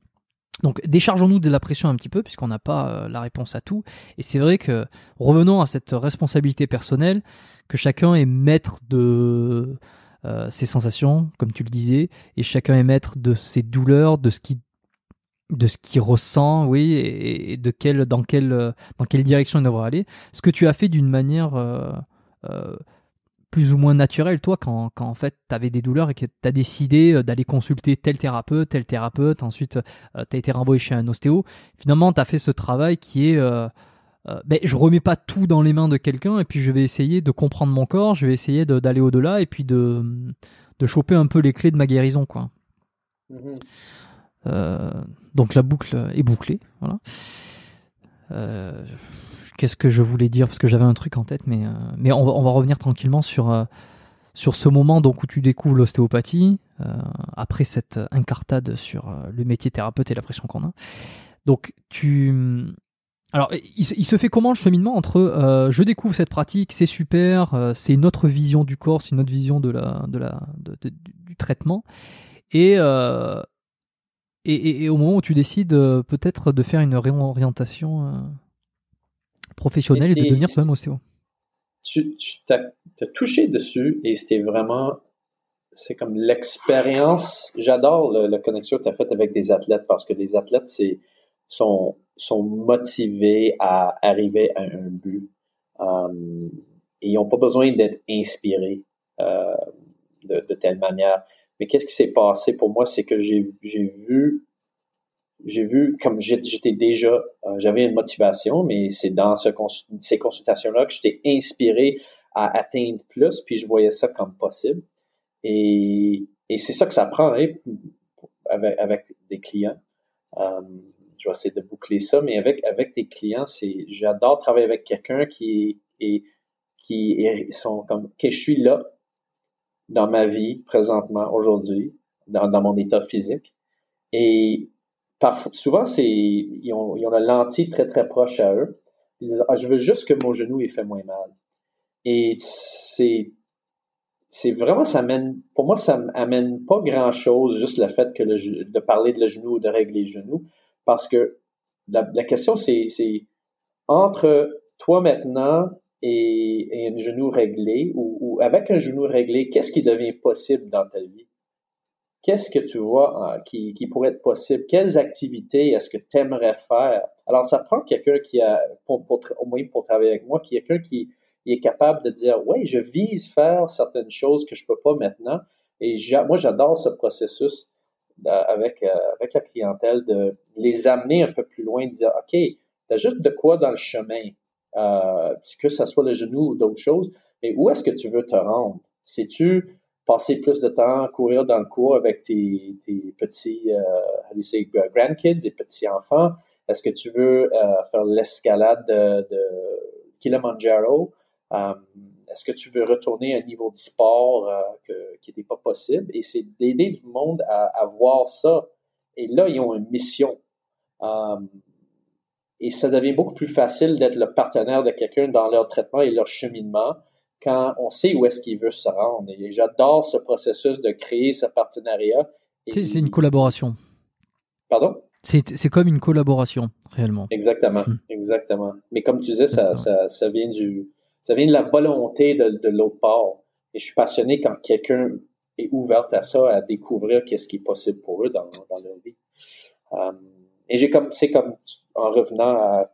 donc déchargeons-nous de la pression un petit peu puisqu'on n'a pas euh, la réponse à tout. Et c'est vrai que revenons à cette responsabilité personnelle, que chacun est maître de euh, ses sensations, comme tu le disais, et chacun est maître de ses douleurs, de ce qui qu'il ressent, oui, et, de quelle dans quelle direction il devrait aller. Ce que tu as fait d'une manière euh, plus ou moins naturel, toi, quand, quand en fait tu avais des douleurs et que tu as décidé euh, d'aller consulter tel thérapeute, tel thérapeute, ensuite euh, tu as été renvoyé chez un ostéo. Finalement, tu as fait ce travail qui est euh, ben, je remets pas tout dans les mains de quelqu'un et puis je vais essayer de comprendre mon corps, je vais essayer d'aller au-delà et puis de, de choper un peu les clés de ma guérison. quoi. Mm-hmm. donc la boucle est bouclée. Voilà qu'est-ce que je voulais dire parce que j'avais un truc en tête, mais, euh, mais on, va, on va revenir tranquillement sur, euh, sur ce moment donc où tu découvres l'ostéopathie euh, après cette incartade sur le métier thérapeute et la pression qu'on a. Donc tu alors, il, se fait comment le cheminement entre je découvre cette pratique, c'est super, c'est une autre vision du corps, c'est une autre vision de la, de la, du traitement, et, et, et, au moment où tu décides peut-être de faire une réorientation professionnel et, de devenir quand même ostéo. Tu, tu as, touché dessus et c'était vraiment, c'est comme l'expérience. J'adore la connexion que tu as faite avec des athlètes parce que les athlètes, c'est, sont, sont motivés à arriver à un but. Um, et ils n'ont pas besoin d'être inspirés euh, de, de, telle manière. Mais qu'est-ce qui s'est passé pour moi, c'est que j'ai vu j'ai vu, comme j'étais déjà, euh, j'avais une motivation, mais c'est dans ce ces consultations-là que j'étais inspiré à atteindre plus, puis je voyais ça comme possible. Et, et c'est ça que ça prend hein, avec, avec des clients. Euh, je vais essayer de boucler ça, mais avec avec des clients, c'est j'adore travailler avec quelqu'un qui est qui est, sont comme que je suis là dans ma vie présentement aujourd'hui, dans, dans mon état physique. Et souvent, c'est, ils ont, ils ont la lentille très, très proche à eux. Ils disent, ah, je veux juste que mon genou ait fait moins mal. Et c'est, c'est vraiment, ça amène, pour moi, ça amène pas grand chose, juste le fait que de parler de le genou ou de régler le genou. Parce que la, question, c'est, c'est entre toi maintenant et, et un genou réglé ou, ou avec un genou réglé, qu'est-ce qui devient possible dans ta vie? Qu'est-ce que tu vois euh, qui, pourrait être possible? Quelles activités est-ce que tu aimerais faire? Alors, ça prend quelqu'un qui a, au moins pour travailler avec moi, quelqu'un qui, est capable de dire, oui, je vise faire certaines choses que je peux pas maintenant. Et moi, j'adore ce processus avec, euh, avec la clientèle de les amener un peu plus loin, de dire, OK, tu as juste de quoi dans le chemin, euh, que ce soit le genou ou d'autres choses, mais où est-ce que tu veux te rendre? Sais-tu passer plus de temps à courir dans le cours avec tes, tes petits euh, grandkids et petits enfants? Est-ce que tu veux euh, faire l'escalade de, de, Kilimanjaro? Euh, est-ce que tu veux retourner à un niveau de sport euh, que, qui n'était pas possible? Et c'est d'aider le monde à, à, voir ça. Et là, ils ont une mission. et ça devient beaucoup plus facile d'être le partenaire de quelqu'un dans leur traitement et leur cheminement quand on sait où est-ce qu'il veut se rendre. Et j'adore ce processus de créer ce partenariat. C'est une collaboration. Pardon? C'est comme une collaboration, réellement. Exactement, hmm. exactement. Mais comme tu disais, ça, ça. ça, vient du, ça vient de la volonté de, de l'autre part. Et je suis passionné quand quelqu'un est ouvert à ça, à découvrir qu'est-ce qui est possible pour eux dans, dans leur vie. Euh, et j'ai comme, c'est comme, en revenant à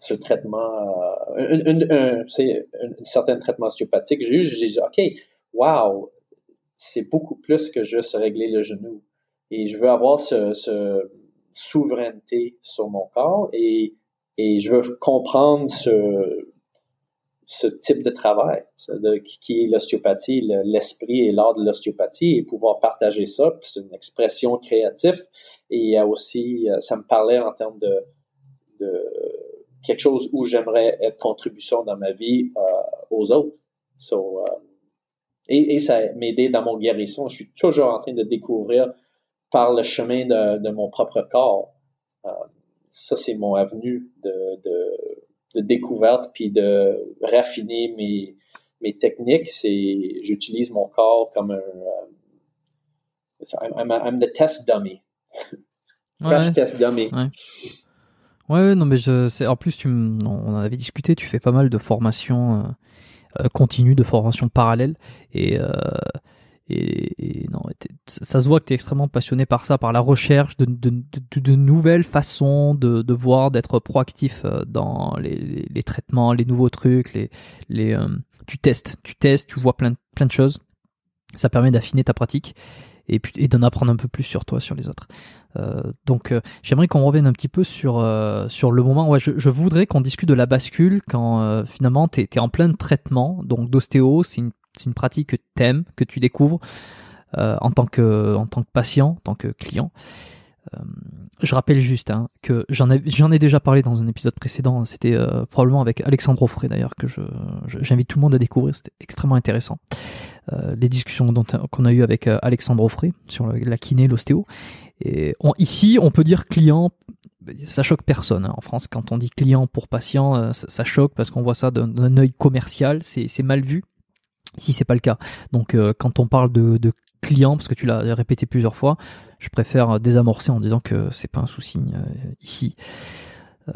ce traitement, euh, un, c'est un, certain traitement osteopathique, j'ai eu, je dis, OK, wow, c'est beaucoup plus que juste régler le genou. Et je veux avoir ce, ce souveraineté sur mon corps et, et je veux comprendre ce, ce type de travail, de, qui est l'ostéopathie, l'esprit et l'art de l'ostéopathie, et pouvoir partager ça. C'est une expression créative. Et il y a aussi, euh, ça me parlait en termes de, de quelque chose où j'aimerais être contribution dans ma vie euh, aux autres. So, euh, et, et, ça m'aidé dans mon guérison. Je suis toujours en train de découvrir par le chemin de, de mon propre corps. Euh, ça, c'est mon avenue de, de, de, découverte puis de raffiner mes, mes techniques. C'est, j'utilise mon corps comme un, euh, I'm, I'm, the test dummy. Crash test dummy. Ouais. Ouais, non, mais je, en plus, tu, on en avait discuté, tu fais pas mal de formations euh, euh continues, de formations parallèles, et, euh, et, non, ça se voit que tu es extrêmement passionné par ça, par la recherche de, de, nouvelles façons de, voir, d'être proactif dans les, les, traitements, les nouveaux trucs, les, les, tu testes, tu testes, tu vois plein, plein de choses. Ça permet d'affiner ta pratique et, d'en apprendre un peu plus sur toi, sur les autres. Euh, donc euh, j'aimerais qu'on revienne un petit peu sur, euh, sur le moment. Ouais, je, je voudrais qu'on discute de la bascule quand finalement tu es, en plein traitement. Donc d'ostéo, c'est une, une pratique que tu aimes, que tu découvres en, tant que, en tant que patient, en tant que client. Je rappelle juste hein, que j'en ai, ai déjà parlé dans un épisode précédent, c'était probablement avec Alexandre Offray d'ailleurs, que je, j'invite tout le monde à découvrir, c'était extrêmement intéressant. Euh, les discussions qu'on a eues avec Alexandre Offray sur la kiné, l'ostéo. Et ici, on peut dire client, ça choque personne. Hein. En France, quand on dit client pour patient, ça, choque parce qu'on voit ça d'un, œil commercial, c'est, mal vu. Si c'est pas le cas. Donc, quand on parle de, de client, parce que tu l'as répété plusieurs fois, je préfère désamorcer en disant que c'est pas un souci euh, ici. Euh,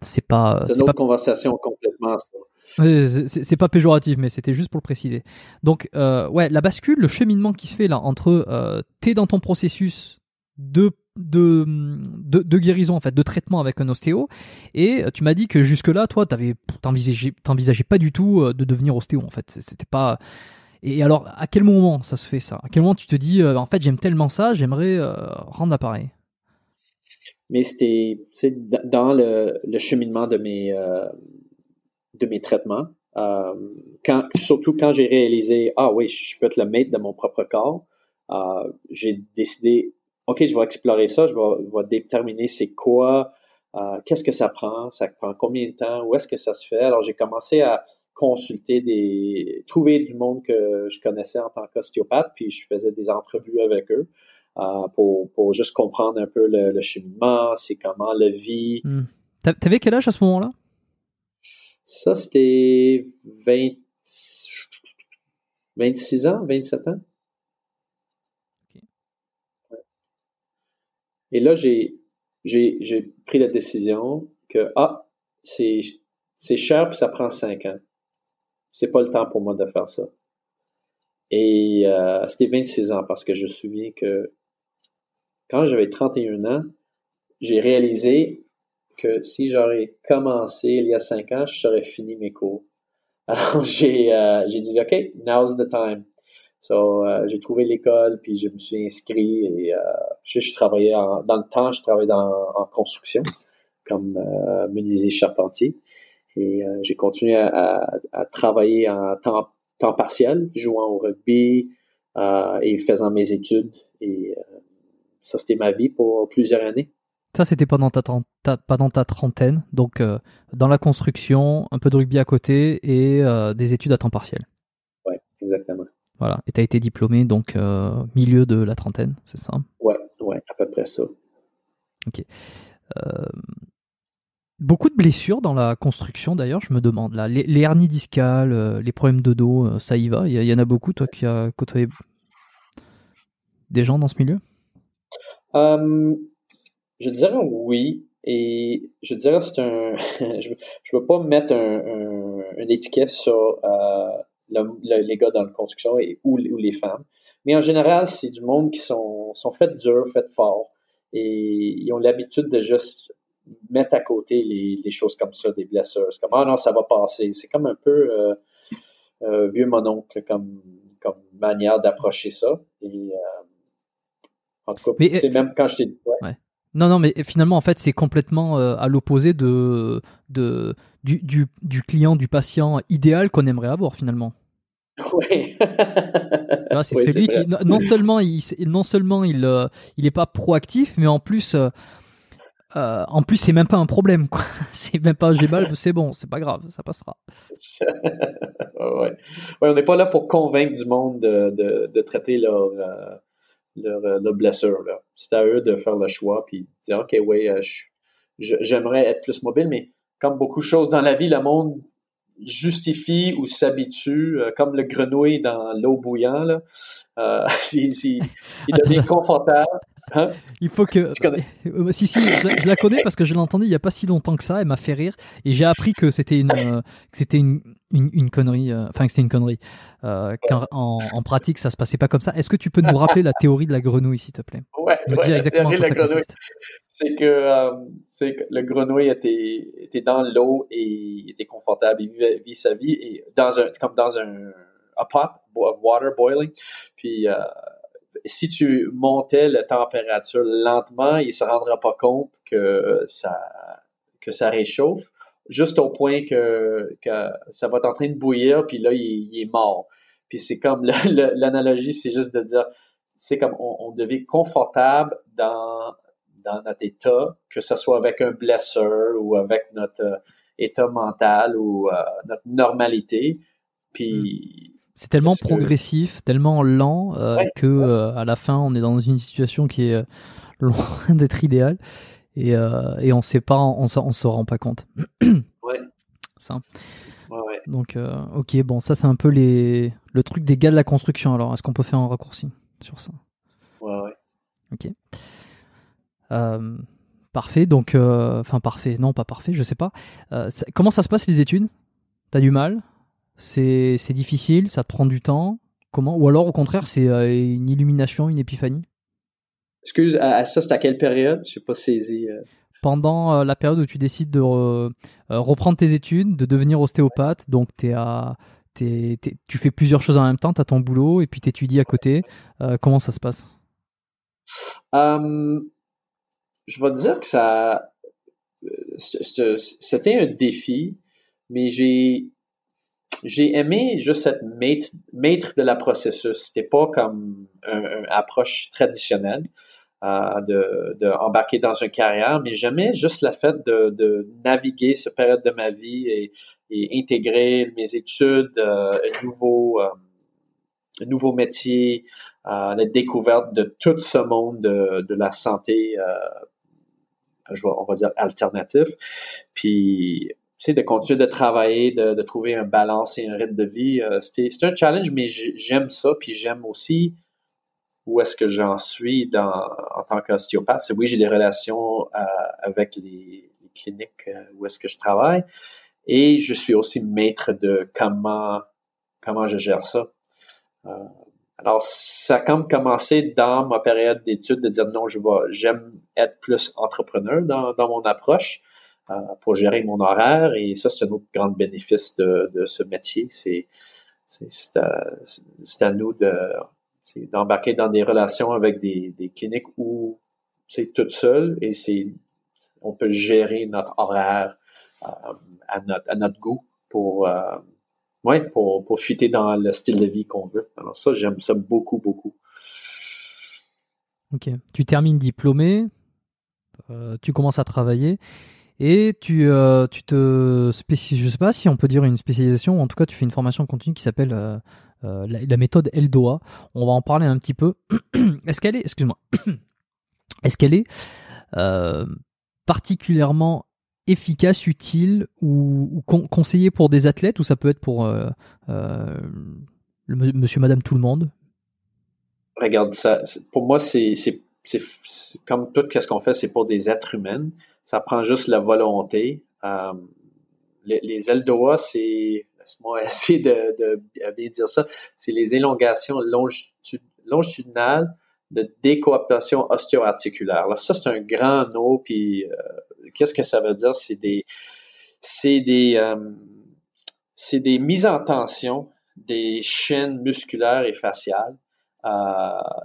c'est pas. C'est une autre conversation complètement. C'est pas péjoratif, mais c'était juste pour le préciser. Donc, euh, ouais, la bascule, le cheminement qui se fait là entre euh, t'es dans ton processus de de, de, guérison en fait de traitement avec un ostéo et tu m'as dit que jusque là toi t'envisageais pas du tout de devenir ostéo en fait. C'était pas et alors, à quel moment ça se fait ça? À quel moment tu te dis, euh, en fait, j'aime tellement ça, j'aimerais euh, rendre appareil? Mais c'était dans le, le, cheminement de mes, euh, de mes traitements. quand, surtout quand j'ai réalisé, ah oui, je, peux être le maître de mon propre corps, j'ai décidé, OK, je vais explorer ça, je vais, déterminer c'est quoi, qu'est-ce que ça prend, ça prend combien de temps, où est-ce que ça se fait. Alors, j'ai commencé à consulter des, trouver du monde que je connaissais en tant qu'ostéopathe, puis je faisais des entrevues avec eux euh, pour, pour juste comprendre un peu le, cheminement, c'est comment la vie. Hmm. T'avais quel âge à ce moment-là? Ça, c'était 20, 26 ans, 27 ans. Et là, j'ai, j'ai, j'ai pris la décision que, ah, c'est, c'est cher puis ça prend 5 ans c'est pas le temps pour moi de faire ça. Et euh, c'était 26 ans parce que je me souviens que quand j'avais 31 ans, j'ai réalisé que si j'aurais commencé il y a 5 ans, je serais fini mes cours. Alors j'ai euh, j'ai dit OK, now's the time. So euh, j'ai trouvé l'école puis je me suis inscrit et euh, je, travaillais dans le temps, je travaillais dans, en construction comme menuisier charpentier. Et j'ai continué à, à, travailler en temps, temps partiel, jouant au rugby et faisant mes études. Et ça, c'était ma vie pour plusieurs années. Ça, c'était pendant ta, ta, pendant ta trentaine, donc dans la construction, un peu de rugby à côté et des études à temps partiel. Oui, exactement. Voilà, et tu as été diplômé donc milieu de la trentaine, c'est ça? Ouais, ouais, à peu près ça. Ok. Beaucoup de blessures dans la construction d'ailleurs, je me demande là. Les, hernies discales, euh, les problèmes de dos, euh, ça y va? Il y, en a beaucoup, toi qui as côtoyé des gens dans ce milieu? Euh, Je dirais oui. Et je dirais c'est un. je ne veux pas mettre un, une étiquette sur les gars dans la construction et, ou, les femmes. Mais en général, c'est du monde qui sont, sont faits durs, faits forts. Et ils ont l'habitude de juste mettre à côté les, choses comme ça, des blessures. C'est comme, ah non, ça va passer. C'est comme un peu euh, euh, vieux mononcle comme, comme manière d'approcher ça. Et, euh, en tout cas, c'est même quand je t'ai ouais. Non, non, mais finalement, en fait, c'est complètement à l'opposé de, de, du, du, du, client, du patient idéal qu'on aimerait avoir finalement. Oui. c'est celui qui, non seulement il, non seulement il, il est pas proactif, mais en plus, euh, en plus, c'est même pas un problème, quoi. C'est même pas j'ai mal, c'est bon, c'est pas grave, ça passera. ouais. on n'est pas là pour convaincre du monde de, de, de traiter leur, euh, leur, euh, leur, blessure. C'est à eux de faire le choix puis dire ok, oui, j'aimerais être plus mobile, mais comme beaucoup de choses dans la vie, le monde justifie ou s'habitue, comme le grenouille dans l'eau bouillante. Euh, il, il devient confortable. Hein il faut que. Euh, si, si, je, la connais parce que je l'ai entendue il y a pas si longtemps que ça. Elle m'a fait rire et j'ai appris que c'était une, euh, que c'était une, une, connerie. Euh, enfin, que c'est une connerie. Euh, en, en, pratique, ça se passait pas comme ça. Est-ce que tu peux nous rappeler la théorie de la grenouille, s'il te plaît? Ouais, ouais la théorie de la grenouille. C'est que, c'est que le grenouille était, était dans l'eau et il était confortable. Il vivait, vit sa vie et dans un, comme dans un, a pot water boiling. Puis, si tu montais la température lentement, il se rendra pas compte que ça que ça réchauffe, juste au point que, que ça va être en train de bouillir, puis là, il, est mort. Puis c'est comme l'analogie, c'est juste de dire, c'est comme on, devient confortable dans dans notre état, que ce soit avec un blessure ou avec notre euh, état mental ou euh, notre normalité. Puis c'est tellement progressif, tellement lent euh, que euh, à la fin on est dans une situation qui est euh, loin d'être idéale et, et on sait pas, on, on se rend pas compte. ouais. Ça. Donc ok, bon ça c'est un peu les le truc des gars de la construction. Alors est-ce qu'on peut faire un raccourci sur ça? Ouais ouais. Ok. parfait. Donc enfin parfait. Non pas parfait. Je sais pas. comment ça se passe les études? T'as du mal? C'est difficile, ça te prend du temps. Comment? Ou alors au contraire, c'est euh, une illumination, une épiphanie? Excuse, à, ça, c'est à quelle période? Je n'ai pas saisi. Euh. Pendant euh, la période où tu décides de reprendre tes études, de devenir ostéopathe, donc es à, tu fais plusieurs choses en même temps, tu as ton boulot et puis tu étudies à côté. comment ça se passe? Hum, Je vais te dire que ça. C'était un défi, mais j'ai j'ai aimé juste être maître, maître de la processus. C'était pas comme une approche traditionnelle euh, de, dans une carrière, mais j'aimais juste le fait de, de, naviguer cette période de ma vie et, et intégrer mes études, euh, un nouveau, euh, un nouveau métier, euh, la découverte de tout ce monde de, de la santé, euh, on va dire alternatif. Puis sais, de continuer de travailler, de, de, trouver un balance et un rythme de vie. Euh, c'est un challenge, mais j'aime ça, puis j'aime aussi où est-ce que j'en suis dans, en tant qu'ostéopathe. Oui, j'ai des relations euh, avec les, les cliniques euh, où est-ce que je travaille, et je suis aussi maître de comment comment je gère ça. Euh, alors, ça a comme commencé dans ma période d'études de dire non, je vais, j'aime être plus entrepreneur dans, dans mon approche. Pour gérer mon horaire. Et ça, c'est un autre grand bénéfice de, ce métier. C'est c'est à, à, nous de d'embarquer dans des relations avec des, cliniques où c'est toute seule et c'est on peut gérer notre horaire euh, à, notre, à notre goût pour euh, ouais, pour fuiter dans le style de vie qu'on veut. Alors ça, j'aime ça beaucoup, beaucoup. Ok. Tu termines diplômé, euh, tu commences à travailler et tu, euh, tu te spécialises, je sais pas si on peut dire une spécialisation, en tout cas tu fais une formation continue qui s'appelle euh, euh, la, méthode Eldoa. On va en parler un petit peu. est-ce qu'elle est, excuse-moi, est-ce qu'elle est particulièrement efficace, utile ou, conseillée pour des athlètes ou ça peut être pour le monsieur, madame, tout le monde? Regarde, ça, pour moi, c'est comme tout ce qu'on fait, c'est pour des êtres humains ça prend juste la volonté. Euh, les, les d'oa, c'est, laisse-moi essayer de, de, bien dire ça, c'est les élongations longitudinales de décooptation ostéoarticulaire. Là, ça, c'est un grand mot, puis euh, qu'est-ce que ça veut dire? C'est des, c'est des, euh, c'est des mises en tension des chaînes musculaires et faciales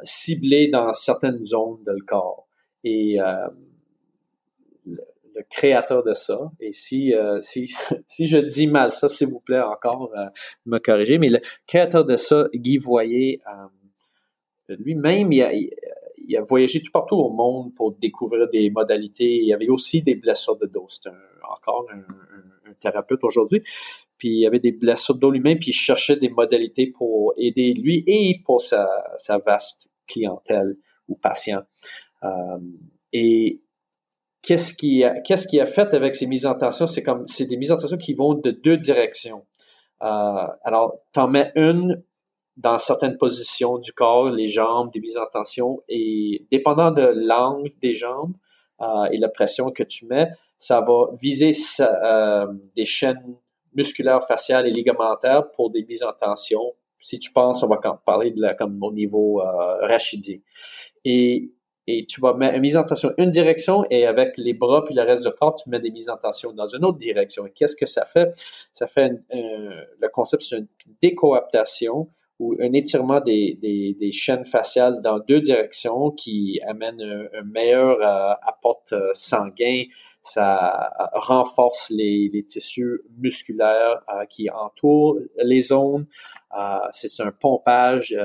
ciblées dans certaines zones de le corps. Et créateur de ça. Et si, euh, si, si je dis mal ça, s'il vous plaît encore, euh, me corriger. Mais le créateur de ça, Guy Voyer, lui-même, il a, voyagé tout partout au monde pour découvrir des modalités. Il avait aussi des blessures de dos. C'est encore un, thérapeute aujourd'hui. Puis il avait des blessures de dos lui-même, puis il cherchait des modalités pour aider lui et pour sa, vaste clientèle ou patient. Euh, et qu'est-ce qui a, qu'est-ce qui a fait avec ces mises en tension? C'est comme c'est des mises en tension qui vont de deux directions. Euh, alors, t'en mets une dans certaines positions du corps, les jambes, des mises en tension, et dépendant de l'angle des jambes euh, et la pression que tu mets, ça va viser euh, des chaînes musculaires, faciales et ligamentaires pour des mises en tension. Si tu penses, on va parler de la, comme au niveau euh, rachidien. Et, et tu vas mettre une mise en tension une direction et avec les bras puis le reste du corps, tu mets des mises en tension dans une autre direction. Et qu'est-ce que ça fait? Ça fait le concept, c'est une décoaptation ou un étirement des, des, des, chaînes faciales dans deux directions qui amène un, meilleur euh, apport euh, sanguin, ça euh, renforce les, les tissus musculaires qui entourent les zones, c'est un pompage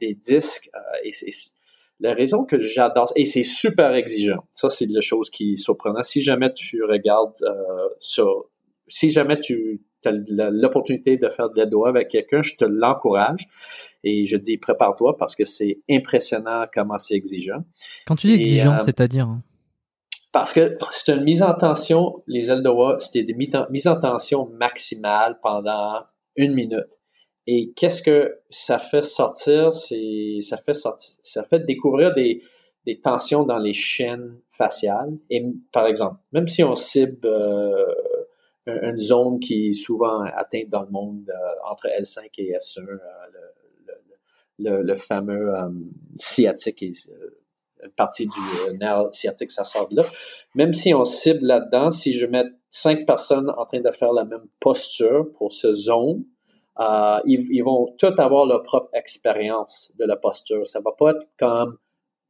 des disques et c'est la raison que j'adore et c'est super exigeant. Ça c'est la chose qui est surprenante. Si jamais tu regardes sur si jamais tu as l'opportunité de faire des doigts avec quelqu'un, je te l'encourage. Et je dis, prépare-toi parce que c'est impressionnant comment c'est exigeant. Quand tu dis exigeant, euh, c'est-à-dire? Hein? Parce que c'est une mise en tension, les de doigts, c'était des mises en tension maximales pendant une minute. Et qu'est-ce que ça fait sortir? C'est, ça fait sortir, ça fait découvrir des, des tensions dans les chaînes faciales. Et par exemple, même si on cible euh, une zone qui est souvent atteinte dans le monde euh, entre L5 et S1, euh, le, le, le, fameux euh, sciatique et une partie du nerf sciatique, ça sort de là. Même si on cible là-dedans, si je mets cinq personnes en train de faire la même posture pour ce zone, euh, ils, ils, vont tous avoir leur propre expérience de la posture. Ça va pas être comme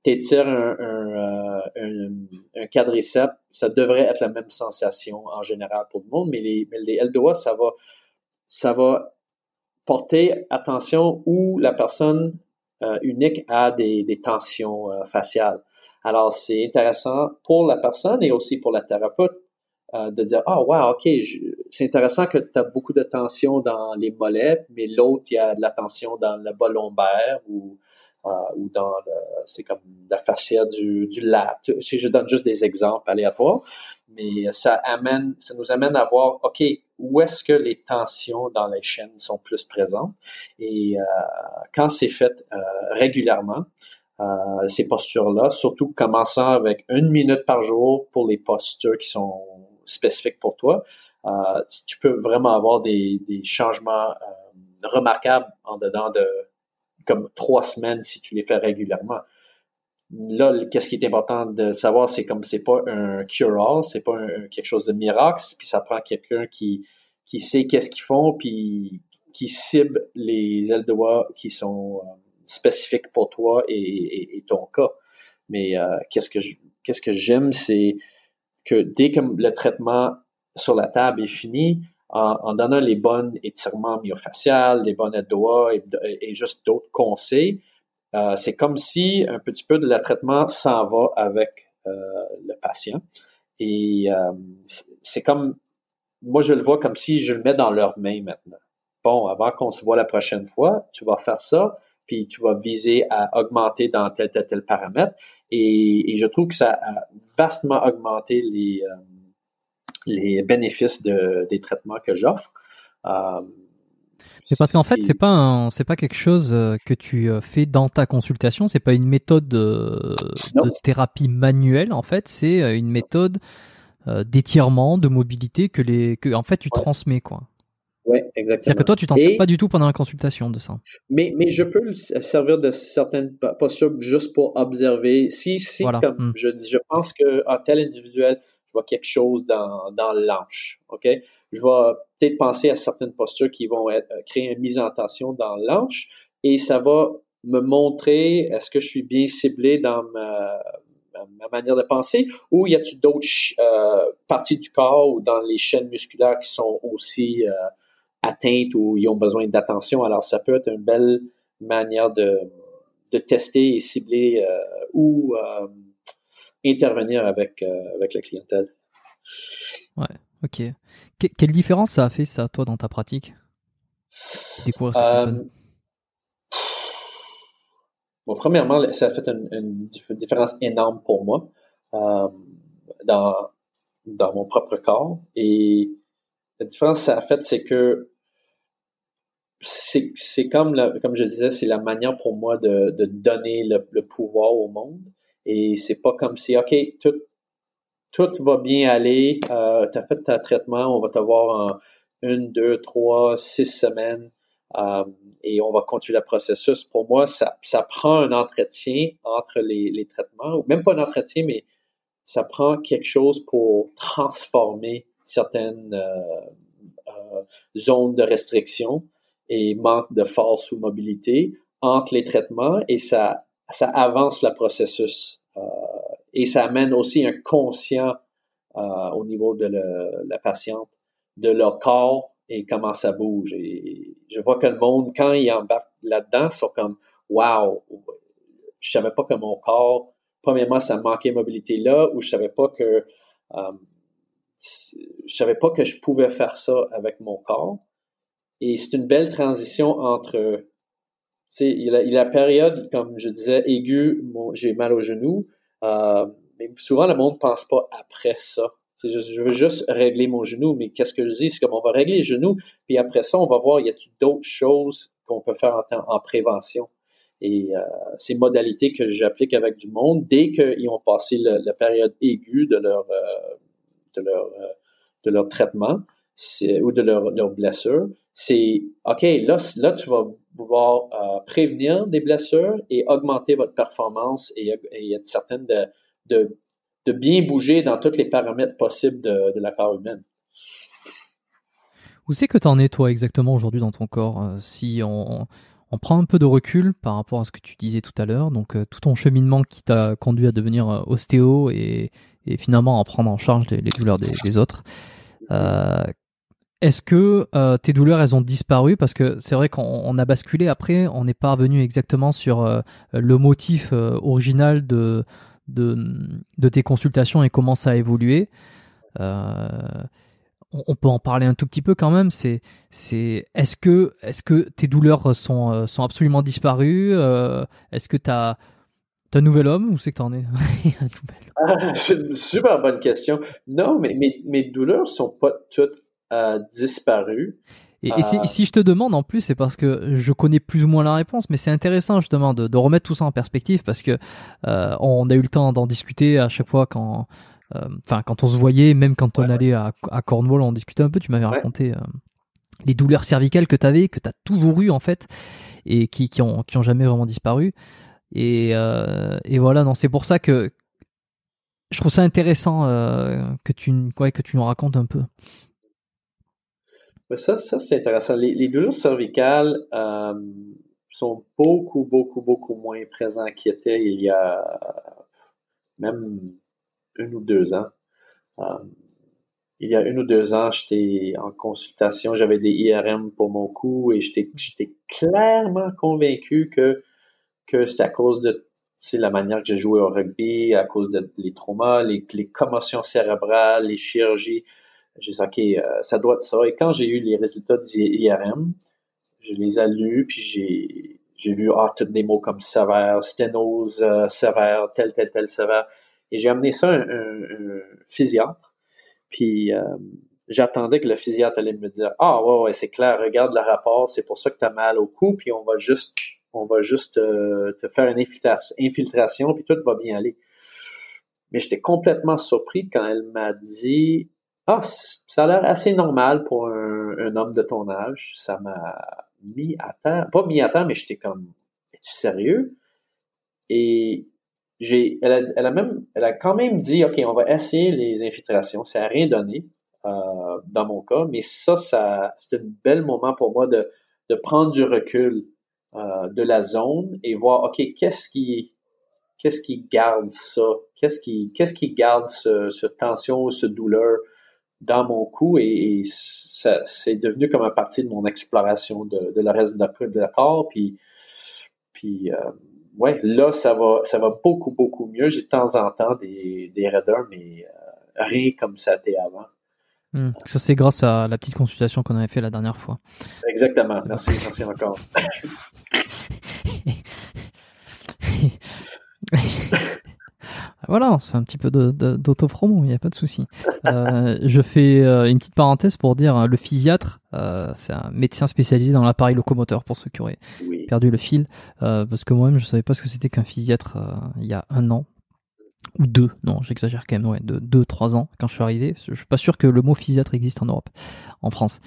t'étires un, un, euh, un, un, quadriceps, ça devrait être la même sensation en général pour le monde, mais les, mais les L2A, ça va, ça va porter attention où la personne euh, unique a des, des tensions euh, faciales. Alors, c'est intéressant pour la personne et aussi pour la thérapeute de dire, ah, oh, wow, OK, c'est intéressant que tu as beaucoup de tension dans les mollets, mais l'autre, il y a de la tension dans le bas lombaire ou euh, ou dans c'est comme la fascia du, du. Si je donne juste des exemples aléatoires, mais ça amène, ça nous amène à voir, ok, où est-ce que les tensions dans les chaînes sont plus présentes? Et euh, quand c'est fait euh, régulièrement, euh, ces postures-là, surtout commençant avec une minute par jour pour les postures qui sont spécifiques pour toi, euh, tu peux vraiment avoir des, des changements euh, remarquables en dedans de comme trois semaines si tu les fais régulièrement. Là, qu'est-ce qui est important de savoir, c'est comme c'est pas un cure-all, c'est pas quelque chose de miracle, puis ça prend quelqu'un qui qui sait qu'est-ce qu'ils font, puis qui cible les ailes de bois qui sont euh, spécifiques pour toi et, ton cas. Mais qu'est-ce que qu'est-ce que j'aime, c'est que dès que le traitement sur la table est fini, en, donnant les bonnes étirements myofaciales, les bonnes doigts et, et, juste d'autres conseils, euh, c'est comme si un petit peu de la traitement s'en va avec euh, le patient. Et euh, c'est comme, moi je le vois comme si je le mets dans leurs mains maintenant. Bon, avant qu'on se voit la prochaine fois, tu vas faire ça, puis tu vas viser à augmenter dans tel, tel, tel paramètre. Et, et je trouve que ça a vastement augmenté les, euh, les bénéfices de, des traitements que j'offre. Euh, c'est parce qu'en fait, c'est pas c'est pas quelque chose euh, que tu fais dans ta consultation. C'est pas une méthode de, thérapie manuelle. En fait, c'est une méthode d'étirement, de mobilité que les que en fait tu transmets quoi. Oui, exactement. C'est-à-dire que toi, tu t'en sers pas du tout pendant la consultation de ça. Mais, mais je peux servir de certaines postures juste pour observer. Si, si comme hmm. je dis, je pense que à tel individuel, je vois quelque chose dans, dans l'anche, OK? Je vais peut-être penser à certaines postures qui vont être, euh, créer une mise en tension dans l'anche et ça va me montrer est-ce que je suis bien ciblé dans ma, ma, manière de penser, ou y a-t-il d'autres euh, parties du corps ou dans les chaînes musculaires qui sont aussi euh, atteintes ou ils ont besoin d'attention? Alors, ça peut être une belle manière de, de tester et cibler euh, ou intervenir avec, avec la clientèle. Ouais, ok. quelle différence ça a fait, ça, toi, dans ta pratique? Découvrir Bon, premièrement, ça a fait une, différence énorme pour moi euh, dans, dans mon propre corps. Et la différence que ça a fait, c'est que c'est comme, comme je disais, c'est la manière pour moi de, de donner le, le, pouvoir au monde. Et c'est pas comme si, OK, tout, tout va bien aller, euh, tu as fait ta traitement, on va te voir en une, deux, trois, six semaines. Euh, et on va continuer le processus. Pour moi, ça, ça prend un entretien entre les, les, traitements, ou même pas un entretien, mais ça prend quelque chose pour transformer certaines euh, euh, zones de restriction et manque de force ou mobilité entre les traitements et ça, ça avance le processus. Euh, et ça amène aussi un conscient euh, au niveau de la patiente de leur corps et comment ça bouge. Et je vois que le monde, quand il embarque là-dedans, sont comme Wow! Je savais pas que mon corps, premièrement, ça manquait mobilité là, ou je savais pas que euh, je savais pas que je pouvais faire ça avec mon corps. Et c'est une belle transition entre tu sais, il a la période, comme je disais, aiguë, j'ai mal au genou. Euh, mais souvent, le monde pense pas après ça. Je, je, veux juste régler mon genou, mais qu'est-ce que je dis? C'est comme on va régler les genoux, puis après ça, on va voir, y a-t-il d'autres choses qu'on peut faire en, en prévention? Et euh, ces modalités que j'applique avec du monde, dès qu'ils ont passé la période aiguë de leur, euh, de leur, euh, de leur traitement ou de leur, leur blessure, c'est OK, là, là, tu vas pouvoir euh, prévenir des blessures et augmenter votre performance et, et être certaine de, de de bien bouger dans tous les paramètres possibles de, la part humaine. Où c'est que tu en es, toi, exactement aujourd'hui dans ton corps euh, Si on, prend un peu de recul par rapport à ce que tu disais tout à l'heure, donc euh, tout ton cheminement qui t'a conduit à devenir ostéo et, finalement à prendre en charge les, douleurs des, autres, est-ce que tes douleurs, elles ont disparu? Parce que c'est vrai qu'on a basculé après, on n'est pas revenu exactement sur le motif original de tes consultations et comment ça a évolué. Euh, on, peut en parler un tout petit peu quand même. C'est, est-ce que, est-ce que tes douleurs sont, euh, absolument disparues? Euh, Est-ce que tu as, un nouvel homme? Ou c'est que ah, super bonne question. Non, mais mes, mes douleurs sont pas toutes disparues. Et, euh. si, je te demande en plus, c'est parce que je connais plus ou moins la réponse, mais c'est intéressant justement de, remettre tout ça en perspective parce que euh, on a eu le temps d'en discuter à chaque fois quand, euh, enfin quand on se voyait, même quand on allait à, Cornwall, on discutait un peu. Tu m'avais raconté les douleurs cervicales que tu avais, que tu as toujours eu en fait, et qui, qui, ont, qui ont jamais vraiment disparu. Et, et voilà, non, c'est pour ça que je trouve ça intéressant que tu, ouais, que tu nous racontes un peu ça, ça c'est intéressant. Les, douleurs cervicales euh, sont beaucoup, beaucoup, beaucoup moins présentes qu'ils étaient il y a même une ou deux ans. Euh, il y a une ou deux ans, j'étais en consultation, j'avais des IRM pour mon cou et j'étais, j'étais clairement convaincu que, que c'était à cause de la manière que j'ai joué au rugby, à cause de les traumas, les, les commotions cérébrales, les chirurgies. J'ai dit, OK, euh, ça doit être ça. Et quand j'ai eu les résultats d'IRM, je les ai lus, puis j'ai, j'ai vu, ah, tous des mots comme sévère, sténose euh, sévère, tel, tel, tel sévère. Et j'ai amené ça à un, un, physiatre. Puis euh, j'attendais que le physiatre allait me dire, ah, ouais, ouais, c'est clair, regarde le rapport, c'est pour ça que tu as mal au cou, puis on va juste, on va juste te faire une infiltration, puis tout va bien aller. Mais j'étais complètement surpris quand elle m'a dit, ah, ça a l'air assez normal pour un, homme de ton âge. Ça m'a mis à terre. Pas mis à terre, mais j'étais comme, es-tu sérieux? Et j'ai, elle a, elle a même, elle a quand même dit, OK, on va essayer les infiltrations. Ça n'a rien donné, euh, dans mon cas, mais ça, ça, c'est un bel moment pour moi de, de prendre du recul, euh, de la zone et voir, OK, qu'est-ce qui, qu'est-ce qui garde ça? Qu'est-ce qui, qu'est-ce qui garde ce, ce tension, ce douleur dans mon cou et, ça, c'est devenu comme un partie de mon exploration de, de le reste de, de la corps. Puis, puis euh, ouais, là, ça va, ça va beaucoup, beaucoup mieux. J'ai de temps en temps des, des raideurs, mais euh, rien comme ça était avant. Hmm. Ça, c'est grâce à la petite consultation qu'on avait fait la dernière fois. Exactement. Merci, merci encore. Voilà, on se fait un petit peu d'auto-promo, il n'y a pas de souci. Euh, je fais euh, une petite parenthèse pour dire euh, le physiatre, c'est un médecin spécialisé dans l'appareil locomoteur pour ceux qui auraient perdu le fil, parce que moi-même je savais pas ce que c'était qu'un physiatre il y a un an ou deux, non j'exagère quand même, ouais, de deux trois ans quand je suis arrivé. Je suis pas sûr que le mot physiatre existe en Europe, en France.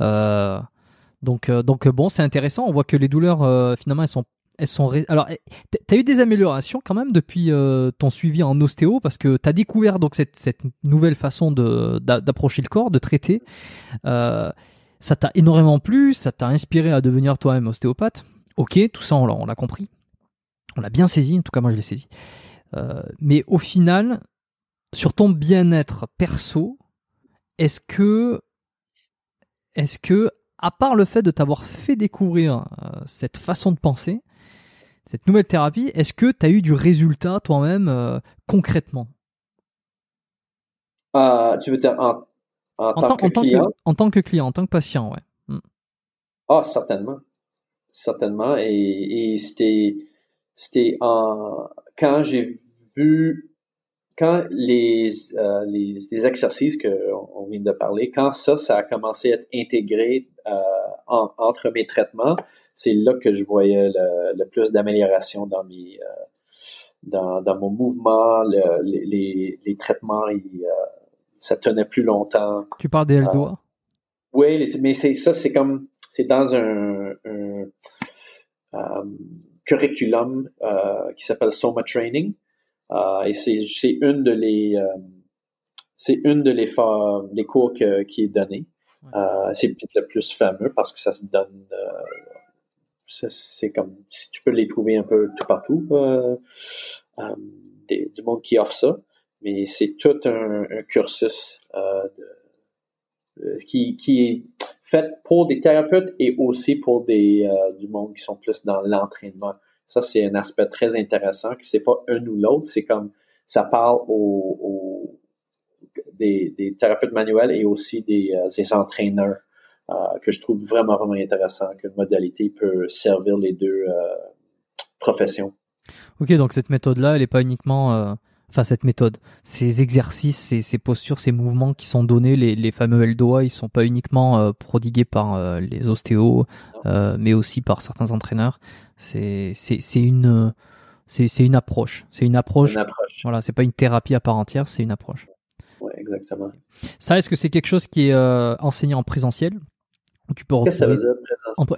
donc donc bon, c'est intéressant. On voit que les douleurs finalement elles sont elles sont alors eh, t'as eu des améliorations quand même depuis euh, ton suivi en ostéo parce que t'as découvert donc cette, cette nouvelle façon de d'approcher le corps de traiter. Euh, ça t'a énormément plu ça t'a inspiré à devenir toi-même ostéopathe. Ok tout ça on l'a compris. On l'a bien saisi en tout cas moi je l'ai saisi. Euh, mais au final sur ton bien-être perso est-ce que est-ce que à part le fait de t'avoir fait découvrir cette façon de penser, cette nouvelle thérapie, est-ce que tu as eu du résultat toi-même euh, concrètement? Euh, Tu veux dire en, tant, que client? En tant que client, en tant que patient, ouais. Hmm. Ah, certainement. Certainement. Et, c'était, c'était en, quand j'ai vu, quand les, euh, les, exercices qu'on on vient de parler, quand ça, ça a commencé à être intégré entre mes traitements, c'est là que je voyais le, plus d'amélioration dans mes euh, dans, dans, mon mouvement, les, les, traitements, euh, ça tenait plus longtemps. Tu parles des doigts? Euh, oui, mais c'est ça, c'est comme c'est dans un, curriculum qui s'appelle Soma Training. Et c'est une de les c'est une de les, les cours qui est donné. c'est peut-être le plus fameux parce que ça se donne c'est comme si tu peux les trouver un peu tout partout euh, euh du monde qui offre ça, mais c'est tout un, cursus euh, euh, qui, qui est fait pour des thérapeutes et aussi pour des du monde qui sont plus dans l'entraînement. Ça c'est un aspect très intéressant que c'est pas un ou l'autre, c'est comme ça parle aux, des, des, thérapeutes manuels et aussi des, des entraîneurs euh, que je trouve vraiment, vraiment intéressant, qu'une modalité peut servir les deux euh, professions. Ok, donc cette méthode-là, elle n'est pas uniquement... Euh, enfin, cette méthode, ces exercices, ces, ces, postures, ces mouvements qui sont donnés, les, les fameux L-doigts, ils sont pas uniquement prodigués par les ostéos, mais aussi par certains entraîneurs. C'est une... C'est une approche. C'est une approche. Une approche. Voilà, c'est pas une thérapie à part entière, c'est une approche. Ouais, exactement. Ça, est-ce que c'est quelque chose qui est enseigné en présentiel? Tu peux que ça veut dire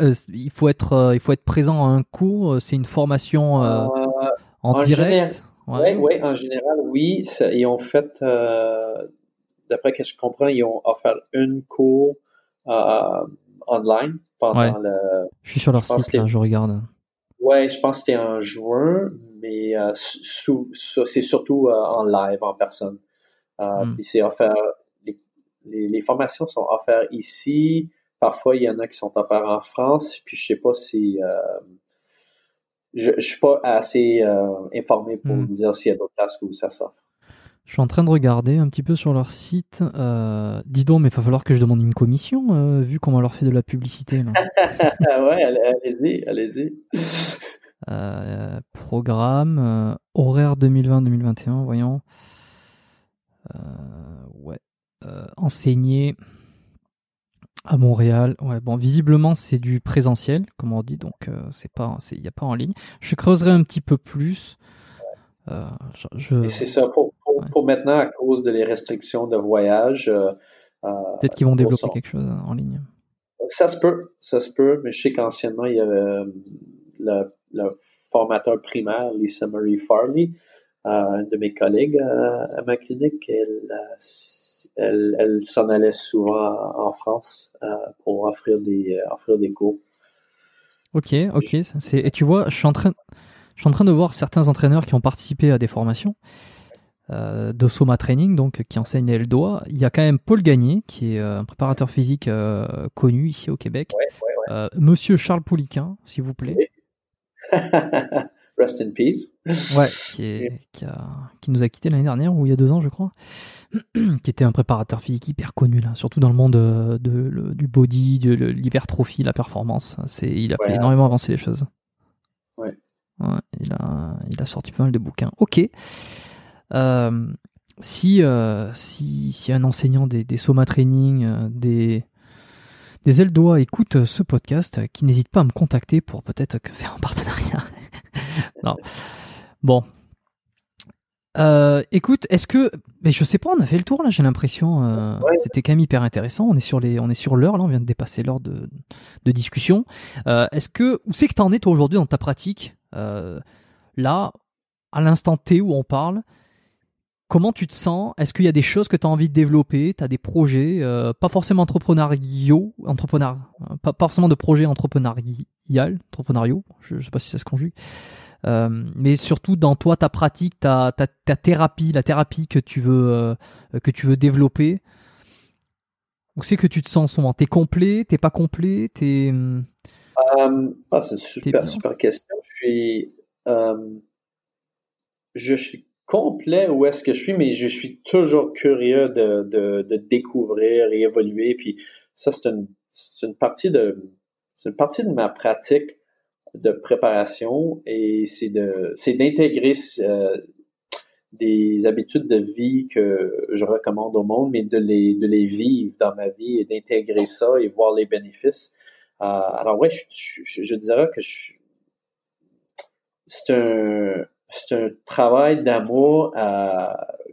euh, il faut être euh, il faut être présent à un cours. Euh, c'est une formation en, direct? Oui, ouais. ouais, en général, oui. Ils ont fait, d'après ce que je comprends, ils ont offert une cours online pendant le. Je suis sur leur site, là, je regarde. Ouais, je pense que c'était en juin, mais c'est surtout en live, en personne. Hmm. Puis c'est offert. Les, les, formations sont offertes ici, Parfois, il y en a qui sont offerts en France, puis je sais pas si euh, je, je suis pas assez euh, informé pour hmm. dire s'il y a d'autres places où ça s'offre. Je suis en train de regarder un petit peu sur leur site. Euh, dis donc, mais il va falloir que je demande une commission, euh, vu comment on leur fait de la publicité. Là. ouais, allez-y, allez-y. Euh, programme, horaire 2020-2021, voyons. ouais. enseigner. À Montréal, ouais. Bon, visiblement c'est du présentiel, comme on dit, donc euh, c'est pas, il n'y a pas en ligne. Je creuserai un petit peu plus. Euh, je, Et c'est ça pour, pour, maintenant à cause de les restrictions de voyage. Euh, Peut-être qu'ils vont développer quelque chose en ligne. Ça se peut, ça se peut, mais je sais qu'anciennement il y avait le, le, formateur primaire, Lisa Marie Farley, une de mes collègues à ma clinique, elle elle, elle s'en allait souvent en France euh, pour offrir des, euh, offrir des cours. Ok, ok. C'est et tu vois, je suis en train, je suis en train de voir certains entraîneurs qui ont participé à des formations euh, de Soma Training, donc qui enseigne les doigts. Il y a quand même Paul Gagné, qui est un préparateur physique connu ici au Québec. Monsieur Charles Pouliquin, s'il vous plaît. Rest in peace. Ouais, qui, qui, nous a quitté l'année dernière, ou il y a deux ans, je crois. qui était un préparateur physique hyper connu, là, surtout dans le monde euh, de, du body, de l'hypertrophie, la performance. C'est, il a fait énormément avancer les choses. Ouais. il, a, il a sorti pas mal de bouquins. Ok. Euh, si, euh, si, si un enseignant des, des Soma Training, des, des doigts écoute ce podcast, qui n'hésite pas à me contacter pour peut-être faire un partenariat. non. Bon. Euh, écoute, est-ce que, mais je sais pas, on a fait le tour là. J'ai l'impression, euh, c'était quand même hyper intéressant. On est sur les, on est sur l'heure là. On vient de dépasser l'heure de, de, discussion. Euh, est-ce que, où c'est que t'en es toi aujourd'hui dans ta pratique? Là, à l'instant T où on parle, comment tu te sens? Est-ce qu'il y a des choses que tu as envie de développer? Tu as des projets, pas forcément entrepreneuriaux, entrepreneur, pas, pas, forcément de projets entrepreneuriaux, entrepreneuriaux, je, ne sais pas si ça se conjugue, euh, mais surtout dans toi, ta pratique, ta, ta, ta thérapie, la thérapie que tu veux, euh, que tu veux développer. Où c'est que tu te sens souvent T'es complet T'es pas complet T'es euh, ah, c'est une super, super question. Je suis, je suis complet où est-ce que je suis, mais je suis toujours curieux de, de, découvrir et évoluer. Puis ça, c'est une, une partie de, c'est une partie de ma pratique de préparation et c'est de c'est d'intégrer euh, des habitudes de vie que je recommande au monde, mais de les de les vivre dans ma vie et d'intégrer ça et voir les bénéfices. Euh, alors ouais, je, je, dirais que c'est un c'est un travail d'amour euh,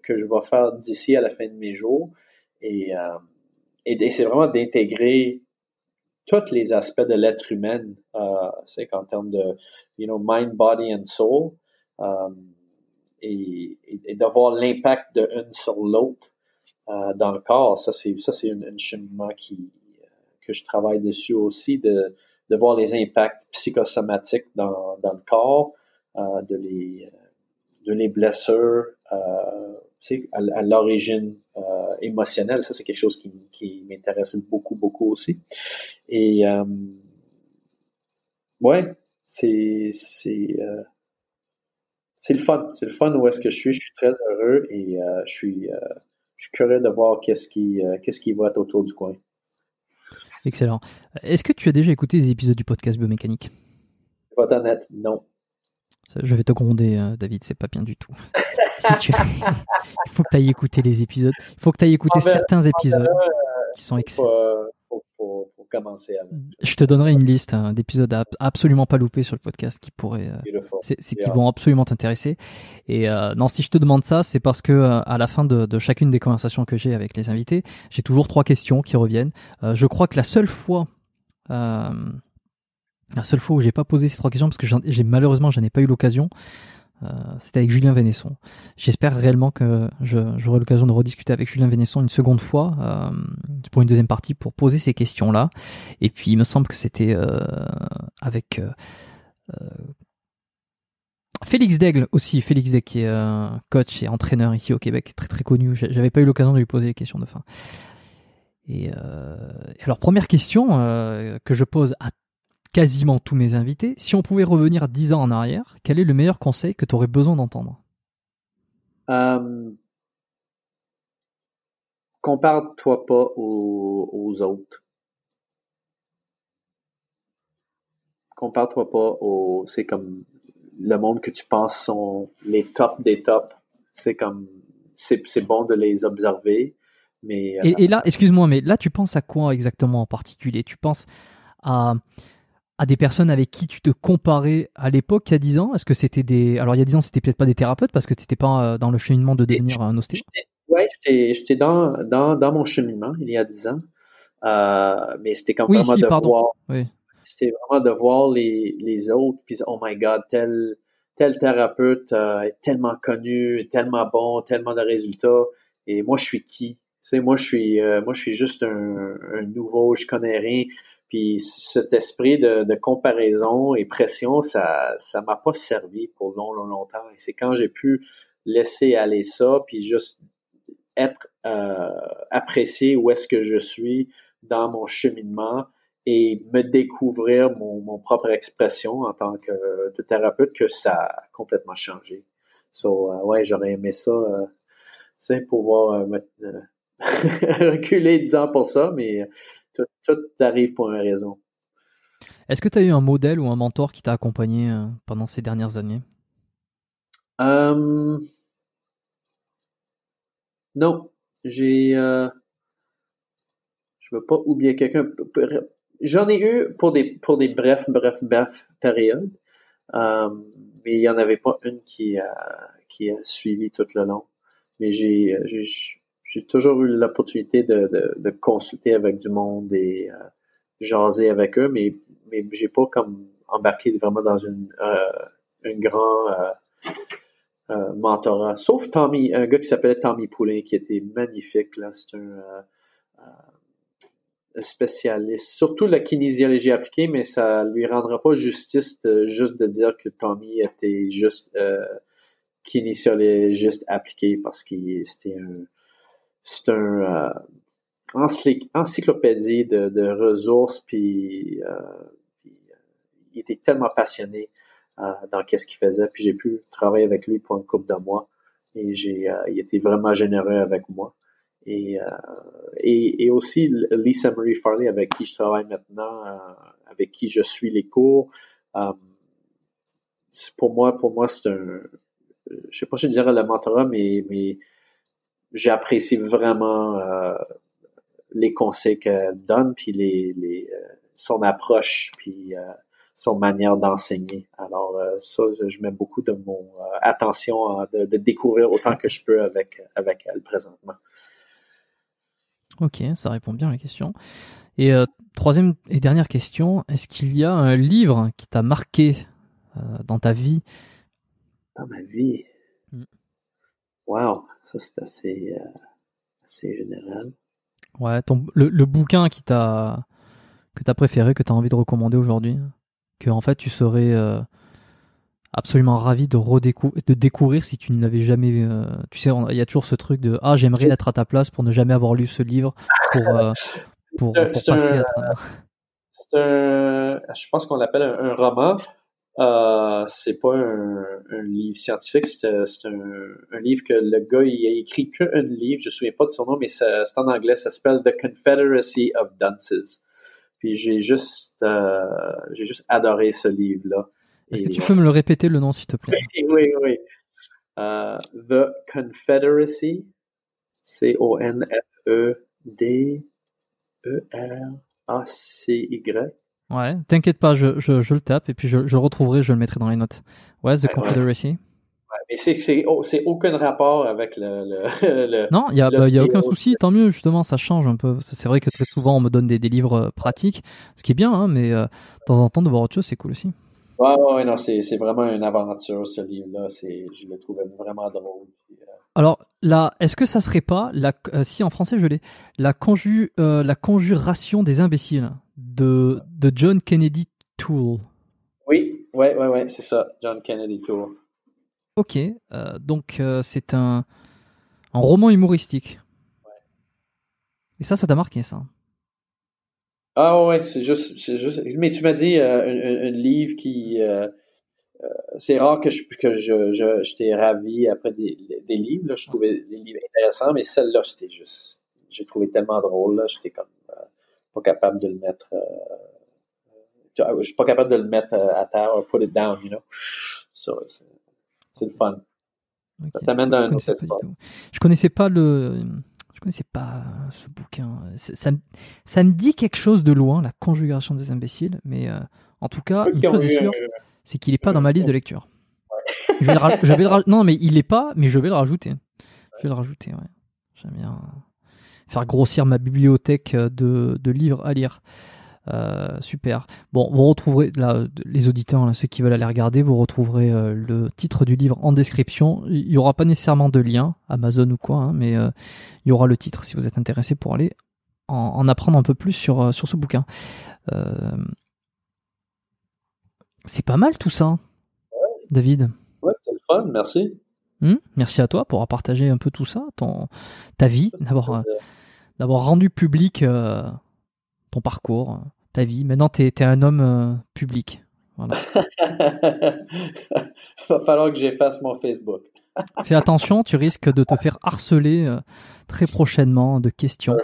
que je vais faire d'ici à la fin de mes jours. Et, et c'est vraiment d'intégrer tous les aspects de l'être humain, euh, c'est qu'en termes de, you know, mind, body and soul, euh, et, et, d'avoir l'impact de une sur l'autre euh, dans le corps, ça c'est ça c'est un, cheminement qui que je travaille dessus aussi, de, de voir les impacts psychosomatiques dans, dans le corps, euh, de les de les blessures, euh, à, à l'origine euh, émotionnelle. Ça, c'est quelque chose qui, qui m'intéresse beaucoup, beaucoup aussi. Et euh, ouais, c'est c'est euh, c'est le fun. C'est le fun où est-ce que je suis. Je suis très heureux et euh, je suis euh, je suis curieux de voir qu'est-ce qui qu'est-ce qui va être autour du coin. Excellent. Est-ce que tu as déjà écouté les épisodes du podcast biomécanique? Pas honnête, non. Je vais te gronder, euh, David, c'est pas bien du tout. Il faut que tu ailles écouter les épisodes. Il faut que tu ailles écouter certains épisodes qui sont excellents. Pour, commencer Je te donnerai une liste hein, d'épisodes à absolument pas louper sur le podcast qui pourraient, euh, c'est, qui vont absolument t'intéresser. Et euh, non, si je te demande ça, c'est parce que à la fin de, de, chacune des conversations que j'ai avec les invités, j'ai toujours trois questions qui reviennent. je crois que la seule fois la seule fois où j'ai pas posé ces trois questions, parce que j'ai malheureusement j'en ai pas eu l'occasion, euh, c'était avec Julien Vénesson. J'espère réellement que j'aurai l'occasion de rediscuter avec Julien Vénesson une seconde fois euh, pour une deuxième partie pour poser ces questions-là. Et puis il me semble que c'était euh, avec Félix Daigle aussi, Félix Daigle qui est coach et entraîneur ici au Québec, très très connu. J'avais pas eu l'occasion de lui poser les questions de fin. Et, alors première question que je pose à quasiment tous mes invités. Si on pouvait revenir dix ans en arrière, quel est le meilleur conseil que tu aurais besoin d'entendre? Euh, Compare-toi pas aux, autres. Compare-toi pas aux. C'est comme le monde que tu penses sont les tops des tops. C'est comme. C'est bon de les observer. Mais, et, et là, excuse-moi, mais là, tu penses à quoi exactement en particulier? Tu penses à à des personnes avec qui tu te comparais à l'époque, il y a 10 ans? Est-ce que c'était des. Alors, il y a 10 ans, c'était peut-être pas des thérapeutes parce que tu n'étais pas euh, dans le cheminement de devenir un ostéo? Oui, j'étais dans, dans, dans, mon cheminement il y a 10 ans. Euh, mais c'était quand vraiment de voir. C'était vraiment de voir les, les autres, puis oh my god, tel, tel thérapeute euh, est tellement connu, tellement bon, tellement de résultats. Et moi, je suis qui? Tu sais, moi, je suis, moi, je suis juste un, un nouveau, je connais rien Puis cet esprit de, de comparaison et pression, ça ça m'a pas servi pour long, long, longtemps. Et c'est quand j'ai pu laisser aller ça, puis juste être euh, apprécié où est-ce que je suis dans mon cheminement et me découvrir mon, mon propre expression en tant que, thérapeute que ça a complètement changé. So, euh, ouais, j'aurais aimé ça, euh, tu pouvoir euh, euh reculer 10 ans pour ça, mais tout, tout arrive pour une raison. Est-ce que tu as eu un modèle ou un mentor qui t'a accompagné pendant ces dernières années? Um, non, j'ai, euh, je veux pas oublier quelqu'un. J'en ai eu pour des pour des brefs, brefs, brefs périodes, euh, mais il y en avait pas une qui a qui a suivi tout le long. Mais j'ai j'ai toujours eu l'opportunité de, de, de, consulter avec du monde et euh, jaser avec eux, mais mais j'ai pas comme embarqué vraiment dans une euh, un grand euh, euh, mentorat. Sauf Tommy, un gars qui s'appelait Tommy Poulin, qui était magnifique. Là, c'est un, euh, euh, spécialiste, surtout la kinésiologie appliquée, mais ça lui rendra pas justice de, juste de dire que Tommy était juste euh, kinésiologiste appliqué parce qu'il c'était un c'est un encyclopédie de, de ressources puis, puis il était tellement passionné euh, dans qu'est-ce qu'il faisait. Puis j'ai pu travailler avec lui pour une couple de mois et j'ai, euh, il était vraiment généreux avec moi. Et, euh, et, et, aussi Lisa Marie Farley avec qui je travaille maintenant, avec qui je suis les cours. pour moi, pour moi, c'est un, je sais pas si je dirais le mentorat, mais, mais j'apprécie vraiment les conseils qu'elle donne, puis les, les son approche, puis son manière d'enseigner. Alors euh, ça, je mets beaucoup de mon euh, attention à, de, découvrir autant que je peux avec avec elle présentement. Ok, ça répond bien à la question. Et euh, troisième et dernière question, est-ce qu'il y a un livre qui t'a marqué dans ta vie? Dans ma vie? Mm. Wow, ça c'est assez assez général. Ouais, ton, le, le bouquin qui t'a que t'as préféré, que t'as envie de recommander aujourd'hui que en fait tu serais euh, absolument ravi de redécouvrir de découvrir si tu n'avais jamais euh, tu sais il y a toujours ce truc de ah j'aimerais être à ta place pour ne jamais avoir lu ce livre pour euh, pour, passer à travers c'est un je pense qu'on l'appelle un, roman euh, c'est pas un, un, livre scientifique, c'est un, un, livre que le gars il a écrit qu'un livre, je me souviens pas de son nom, mais c'est en anglais, ça s'appelle The Confederacy of Dunces. Puis j'ai juste, euh, j'ai juste adoré ce livre-là. Est-ce que tu peux me le répéter le nom, s'il te plaît? Oui, oui. Uh, The Confederacy, C-O-N-F-E-D-E-R-A-C-Y. Ouais, t'inquiète pas, je, je, je, le tape et puis je, je le retrouverai, je le mettrai dans les notes. Ouais, The Confederacy. Mais c'est c'est aucun rapport avec le, le, non il y a bah, a aucun souci tant mieux justement ça change un peu. C'est vrai que très souvent on me donne des, des livres euh, pratiques ce qui est bien hein, mais euh, de temps en temps de voir autre chose c'est cool aussi ouais ouais non c'est c'est vraiment une aventure ce livre là c'est je le trouvais vraiment drôle euh, alors là est-ce que ça serait pas la si en français je l'ai la conju la conjuration des imbéciles de de John Kennedy Toole? Oui ouais ouais ouais c'est ça John Kennedy Toole Ok, euh, donc euh, c'est un, un, roman humoristique. Ouais. Et ça, ça t'a marqué, ça? Ah ouais, c'est juste, c'est juste. Mais tu m'as dit euh, un, un, livre qui. Euh, euh, c'est rare que je que je, je j'étais ravi après des, des livres. Là. Je trouvais des livres intéressants, mais celle-là, c'était juste. J'ai trouvé tellement drôle. Là, j'étais comme pas capable de le mettre. je suis pas capable de le mettre à terre, put it down, you know. So, c'est le fun. Ça t'amène dans un autre Je connaissais pas le, je connaissais pas ce bouquin. Ça, ça, me dit quelque chose de loin, la conjugation des imbéciles, mais euh, en tout cas, une chose est sûre, c'est qu'il est pas dans ma liste de lecture. Je vais, le, non, mais il est pas, mais je vais le rajouter. Je vais le rajouter, ouais. J'aime bien faire grossir ma bibliothèque de, de livres à lire. Euh, super. Bon, vous retrouverez, là, les auditeurs, ceux qui veulent aller regarder, vous retrouverez euh, le titre du livre en description. Il n'y aura pas nécessairement de lien, Amazon ou quoi, hein, mais euh, il y aura le titre si vous êtes intéressé pour aller en, apprendre un peu plus sur, sur ce bouquin. c'est pas mal tout ça, David. Ouais, c'était le fun, merci. Hmm, merci à toi pour partager un peu tout ça, ton, ta vie, d'avoir, d'avoir rendu public ton parcours, ta vie. Maintenant, tu es, un homme public. Voilà. Va falloir que j'efface mon Facebook. Fais attention, tu risques de te faire harceler euh, très prochainement de questions.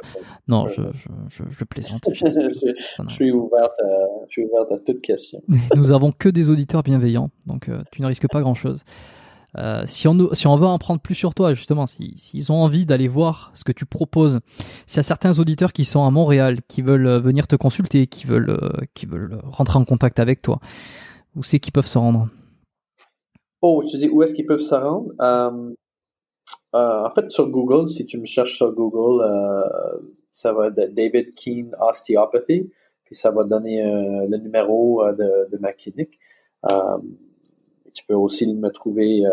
Non, je, je, je, plaisante. je, suis ouverte à, je suis ouverte à toute question. Nous avons que des auditeurs bienveillants, donc euh, tu ne risques pas grand-chose. Euh, si, on, veut en prendre plus sur toi, justement, s'ils ont envie d'aller voir ce que tu proposes, s'il y a certains auditeurs qui sont à Montréal, qui veulent venir te consulter, qui veulent, qui veulent rentrer en contact avec toi, où c'est qu'ils peuvent se rendre? Oh, tu dis où est-ce qu'ils peuvent se rendre? Euh, euh, en fait, sur Google, si tu me cherches sur Google, euh, ça va être David Keane Osteopathy, puis ça va donner le numéro de, ma clinique. Tu peux aussi me trouver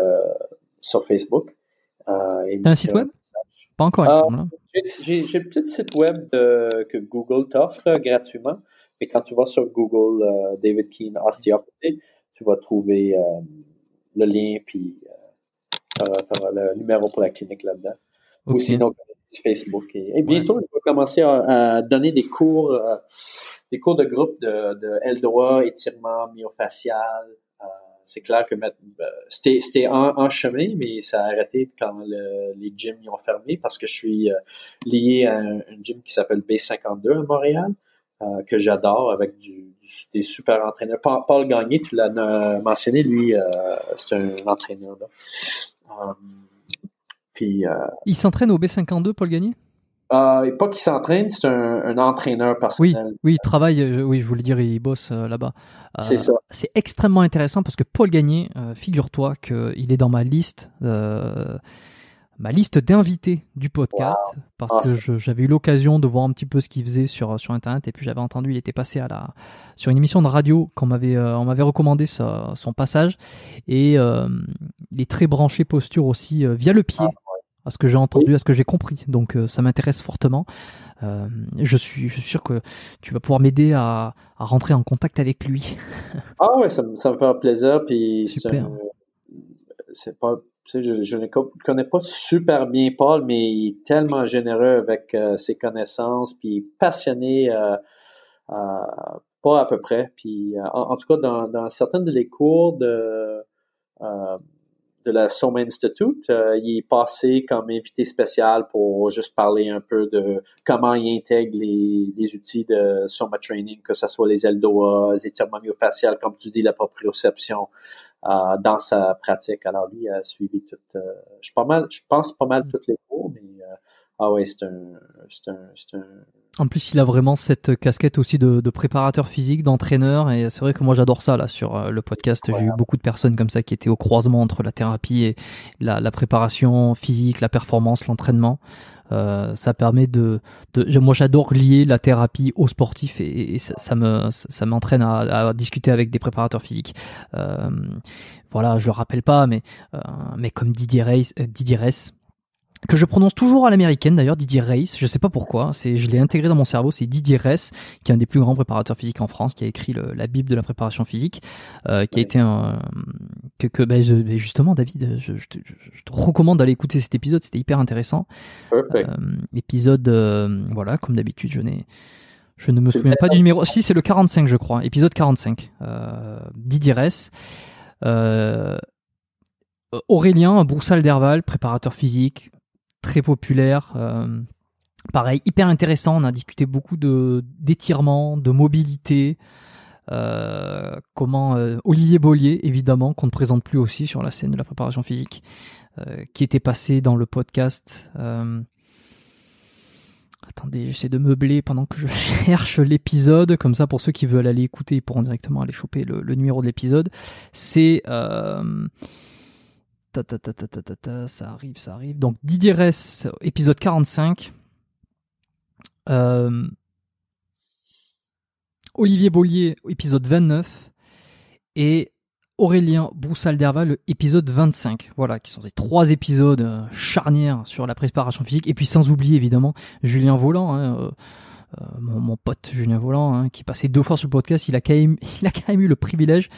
sur Facebook. T'as un site web? Pas encore. J'ai un petit site web que Google t'offre gratuitement. Mais quand tu vas sur Google David Keane Osteopathy, tu vas trouver le lien, puis euh, auras le numéro pour la clinique là-dedans. Ou sinon, Facebook. Et, bientôt, je vais commencer à, donner des cours, euh, des cours de groupe de, de L-droit, étirement myofacial. Euh, c'est clair que c'était en, en, chemin, mais ça a arrêté quand les gyms y ont fermé parce que je suis lié à un, un gym qui s'appelle B52 à Montréal. Euh, que j'adore avec du, des super entraîneurs. Paul, Gagné, tu l'as mentionné, lui, euh, c'est un entraîneur. Là. Euh, puis, il s'entraîne au B52, Paul Gagné? Euh, pas qu'il s'entraîne, c'est un, un, entraîneur personnel. Oui, oui, il travaille, oui, je voulais dire, il bosse là-bas. c'est ça. C'est extrêmement intéressant parce que Paul Gagné, figure-toi qu'il est dans ma liste ma liste d'invités du podcast parce que j'avais eu l'occasion de voir un petit peu ce qu'il faisait sur sur internet et puis j'avais entendu il était passé à la sur une émission de radio qu'on m'avait euh, on m'avait recommandé son passage et euh, il est très branché posture aussi euh, via le pied ah, à ce que j'ai entendu à ce que j'ai compris. Donc ça m'intéresse fortement. Je suis je suis sûr que tu vas pouvoir m'aider à, à, rentrer en contact avec lui. Ah ouais ça, ça me fait plaisir puis c'est pas je, ne connais pas super bien Paul, mais il est tellement généreux avec euh, ses connaissances, puis passionné, euh, euh, pas à peu près. Puis en, tout cas, dans, dans certaines de les cours de de la Soma Institute, il est passé comme invité spécial pour juste parler un peu de comment il intègre les, les outils de Soma Training, que ce soit les LDOA, les étirements myofasciales, comme tu dis, la proprioception, euh, dans sa pratique. Alors lui a suivi tout, euh, je, pas mal, je pense pas mal mm. toutes les cours, mais euh, ah ouais, c'est un, c'est un, un, En plus, il a vraiment cette casquette aussi de, de préparateur physique, d'entraîneur, et c'est vrai que moi j'adore ça là sur le podcast. J'ai eu beaucoup de personnes comme ça qui étaient au croisement entre la thérapie et la, la préparation physique, la performance, l'entraînement. Euh, ça permet de, de moi j'adore lier la thérapie au sportif et, ça, ça, me ça m'entraîne à, à, discuter avec des préparateurs physiques. Euh, voilà, je le rappelle pas, mais euh, mais comme Didier Reis, euh, Didier que je prononce toujours à l'américaine d'ailleurs, Didier Reis, je sais pas pourquoi, c'est je l'ai intégré dans mon cerveau, c'est Didier Reis, qui est un des plus grands préparateurs physiques en France, qui a écrit le, la Bible de la préparation physique, euh, qui a été un que, que ben, justement David, je, je, te, je, te, recommande d'aller écouter cet épisode, c'était hyper intéressant. Euh, épisode, euh, voilà, comme d'habitude, je n'ai je ne me souviens pas du numéro. Si, c'est le 45, je crois. Épisode 45. Euh, Didier Reis. Euh, Aurélien Broussal d'Herval, préparateur physique, très populaire. Euh, pareil, hyper intéressant. On a discuté beaucoup de d'étirement, de mobilité. Euh, comment euh, Olivier Bollier, évidemment, qu'on ne présente plus aussi sur la scène de la préparation physique, qui était passé dans le podcast. Attendez, j'essaie de meubler pendant que je cherche l'épisode, comme ça pour ceux qui veulent aller écouter, ils pourront directement aller choper le, numéro de l'épisode. C'est ça arrive, ça arrive. Donc Didier Ress, épisode 45. Euh, Olivier Bollier, épisode 29. Et Aurélien Broussal-Derval, le épisode 25. Voilà, qui sont des trois épisodes euh, charnières sur la préparation physique. Et puis sans oublier évidemment Julien Volant, hein, euh, mon, pote Julien Volant, hein, qui passé deux fois sur le podcast. Il a quand il a quand même eu le privilège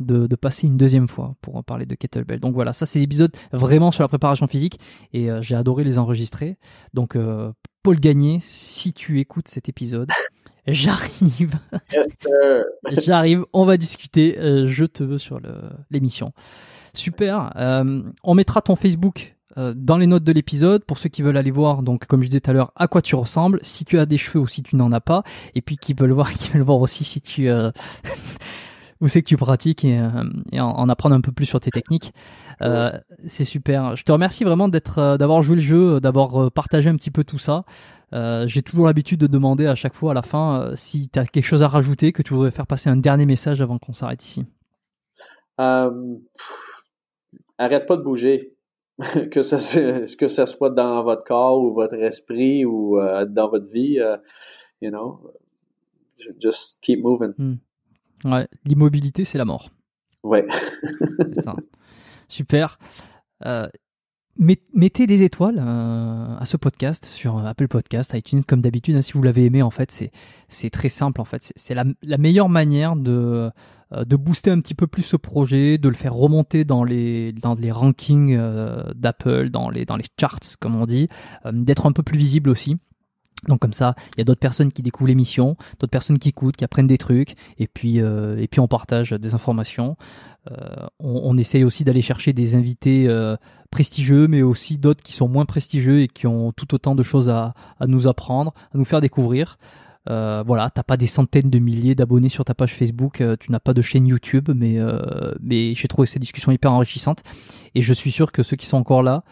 de, passer une deuxième fois pour en parler de kettlebell. Donc voilà, ça c'est l'épisode vraiment sur la préparation physique et j'ai adoré les enregistrer. Donc Paul Gagné, si tu écoutes cet épisode, J'arrive. J'arrive. On va discuter. Euh, je te veux sur l'émission. Super. Euh, on mettra ton Facebook euh, dans les notes de l'épisode pour ceux qui veulent aller voir. Donc, comme je disais tout à l'heure, à quoi tu ressembles, si tu as des cheveux ou si tu n'en as pas, et puis qui veulent voir, qui veulent voir aussi si tu où c'est que tu pratiques et, en, apprendre un peu plus sur tes techniques. c'est super. Je te remercie vraiment d'être, d'avoir joué le jeu, d'avoir partagé un petit peu tout ça. Euh, j'ai toujours l'habitude de demander à chaque fois à la fin euh, si tu as quelque chose à rajouter, que tu voudrais faire passer un dernier message avant qu'on s'arrête ici. Euh, arrête pas de bouger. que ça que ça soit dans votre corps ou votre esprit ou dans votre vie, you know, just keep moving. Hmm. Ouais, l'immobilité c'est la mort. Ouais. ça. Super mettez des étoiles euh, à ce podcast sur Apple Podcast, iTunes, comme d'habitude. Hein, si vous l'avez aimé, en fait, c'est très simple. En fait, c'est la, la, meilleure manière de euh, de booster un petit peu plus ce projet, de le faire remonter dans les dans les rankings euh, d'Apple, dans les dans les charts, comme on dit, d'être un peu plus visible aussi. Donc comme ça, il y a d'autres personnes qui découvrent l'émission, d'autres personnes qui écoutent, qui apprennent des trucs, et puis et puis on partage des informations. Euh, on, essaye aussi d'aller chercher des invités euh, prestigieux, mais aussi d'autres qui sont moins prestigieux et qui ont tout autant de choses à, nous apprendre, à nous faire découvrir. Euh, voilà, t'as pas des centaines de milliers d'abonnés sur ta page Facebook, tu n'as pas de chaîne YouTube, mais, mais j'ai trouvé ces discussions hyper enrichissantes. Et je suis sûr que ceux qui sont encore là,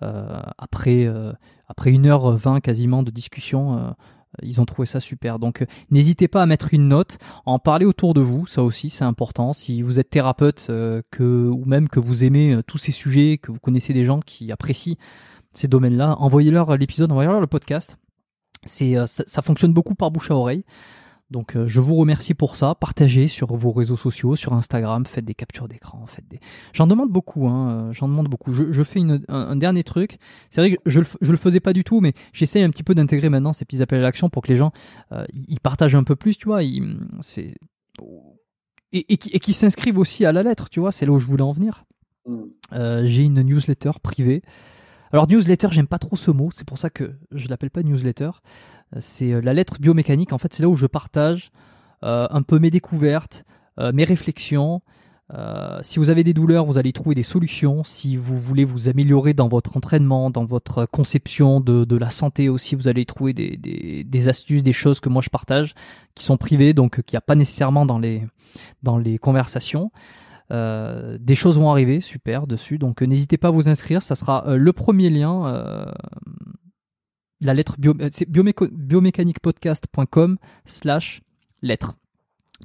après, après 1h20 quasiment de discussion, ils ont trouvé ça super. Donc euh, n'hésitez pas à mettre une note, en parler autour de vous, ça aussi c'est important. Si vous êtes thérapeute euh, que, ou même que vous aimez euh, tous ces sujets, que vous connaissez des gens qui apprécient ces domaines-là, envoyez-leur l'épisode, envoyez-leur le podcast. C'est, ça, ça, fonctionne beaucoup par bouche à oreille. Donc euh, je vous remercie pour ça. Partagez sur vos réseaux sociaux, sur Instagram, faites des captures d'écran, faites des. J'en demande beaucoup, hein, euh, j'en demande beaucoup. Je, fais un, dernier truc. C'est vrai que je le, le faisais pas du tout, mais j'essaye un petit peu d'intégrer maintenant ces petits appels à l'action pour que les gens euh, ils partagent un peu plus, tu vois. c'est et, et, qui, s'inscrivent aussi à la lettre, tu vois. C'est là où je voulais en venir. Mm. J'ai une newsletter privée. Alors newsletter, j'aime pas trop ce mot, c'est pour ça que je l'appelle pas newsletter c'est euh, la lettre biomécanique. En fait, c'est là où je partage euh, un peu mes découvertes, euh, mes réflexions. si vous avez des douleurs, vous allez trouver des solutions. Si vous voulez vous améliorer dans votre entraînement, dans votre conception de, la santé aussi, vous allez trouver des, astuces, des choses que moi je partage, qui sont privées, donc qu'il n'y a pas nécessairement dans les, dans les conversations. des choses vont arriver, super, dessus. Donc n'hésitez pas à vous inscrire, ça sera le premier lien la lettre euh, c'est biomécaniquepodcast.com slash lettre.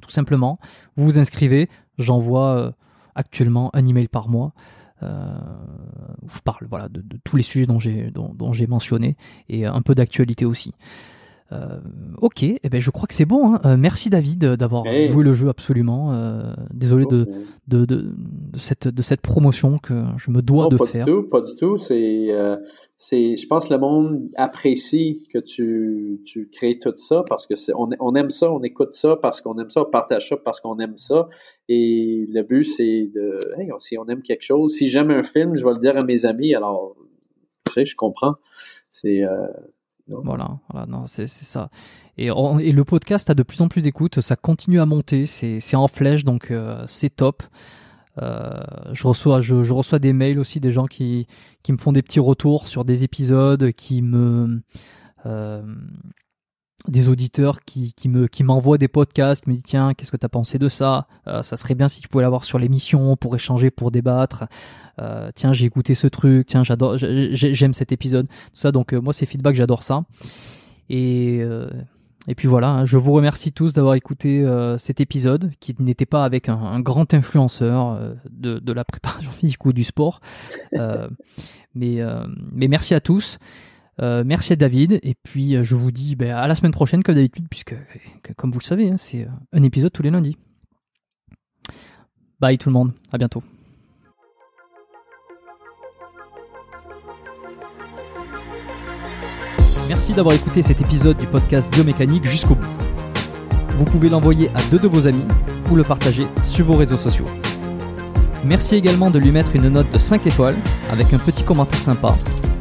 Tout simplement, vous vous inscrivez, j'envoie euh, actuellement un email par mois. Euh, je parle voilà de, tous les sujets dont j'ai dont, j'ai mentionné et un peu d'actualité aussi. Euh, ok, eh ben je crois que c'est bon. Hein. merci David d'avoir joué le jeu absolument. désolé de, de, de, cette, de cette promotion que je me dois de pas faire. Du tout, pas du tout. C'est c'est, je pense que le monde apprécie que tu, tu crées tout ça parce que c'est, on, on aime ça, on écoute ça parce qu'on aime ça, on partage ça parce qu'on aime ça. Et le but, c'est de, hey, si on aime quelque chose, si j'aime un film, je vais le dire à mes amis. Alors, tu sais, je comprends. C'est, voilà, voilà, non, c'est, ça. Et, et, le podcast a de plus en plus d'écoute, ça continue à monter, c'est, c'est en flèche, donc euh, c'est top. Euh, je reçois, je, je, reçois des mails aussi des gens qui, qui me font des petits retours sur des épisodes, qui me euh, des auditeurs qui, qui me qui m'envoient des podcasts, qui me disent tiens qu'est-ce que tu as pensé de ça? Euh, Ça serait bien si tu pouvais l'avoir sur l'émission pour échanger, pour débattre. Euh, tiens j'ai écouté ce truc, tiens j'adore, j'aime cet épisode, tout ça. Donc euh, moi c'est feedback, j'adore ça. Et euh, et puis voilà, hein, je vous remercie tous d'avoir écouté euh, cet épisode qui n'était pas avec un, grand influenceur euh, de, de, la préparation physique ou du sport. Mais, mais merci à tous. Merci à David. Et puis je vous dis ben, à la semaine prochaine comme d'habitude, puisque comme vous le savez, hein, c'est un épisode tous les lundis. Bye tout le monde, à bientôt. Merci d'avoir écouté cet épisode du podcast Biomécanique jusqu'au bout. Vous pouvez l'envoyer à deux de vos amis ou le partager sur vos réseaux sociaux. Merci également de lui mettre une note de 5 étoiles avec un petit commentaire sympa.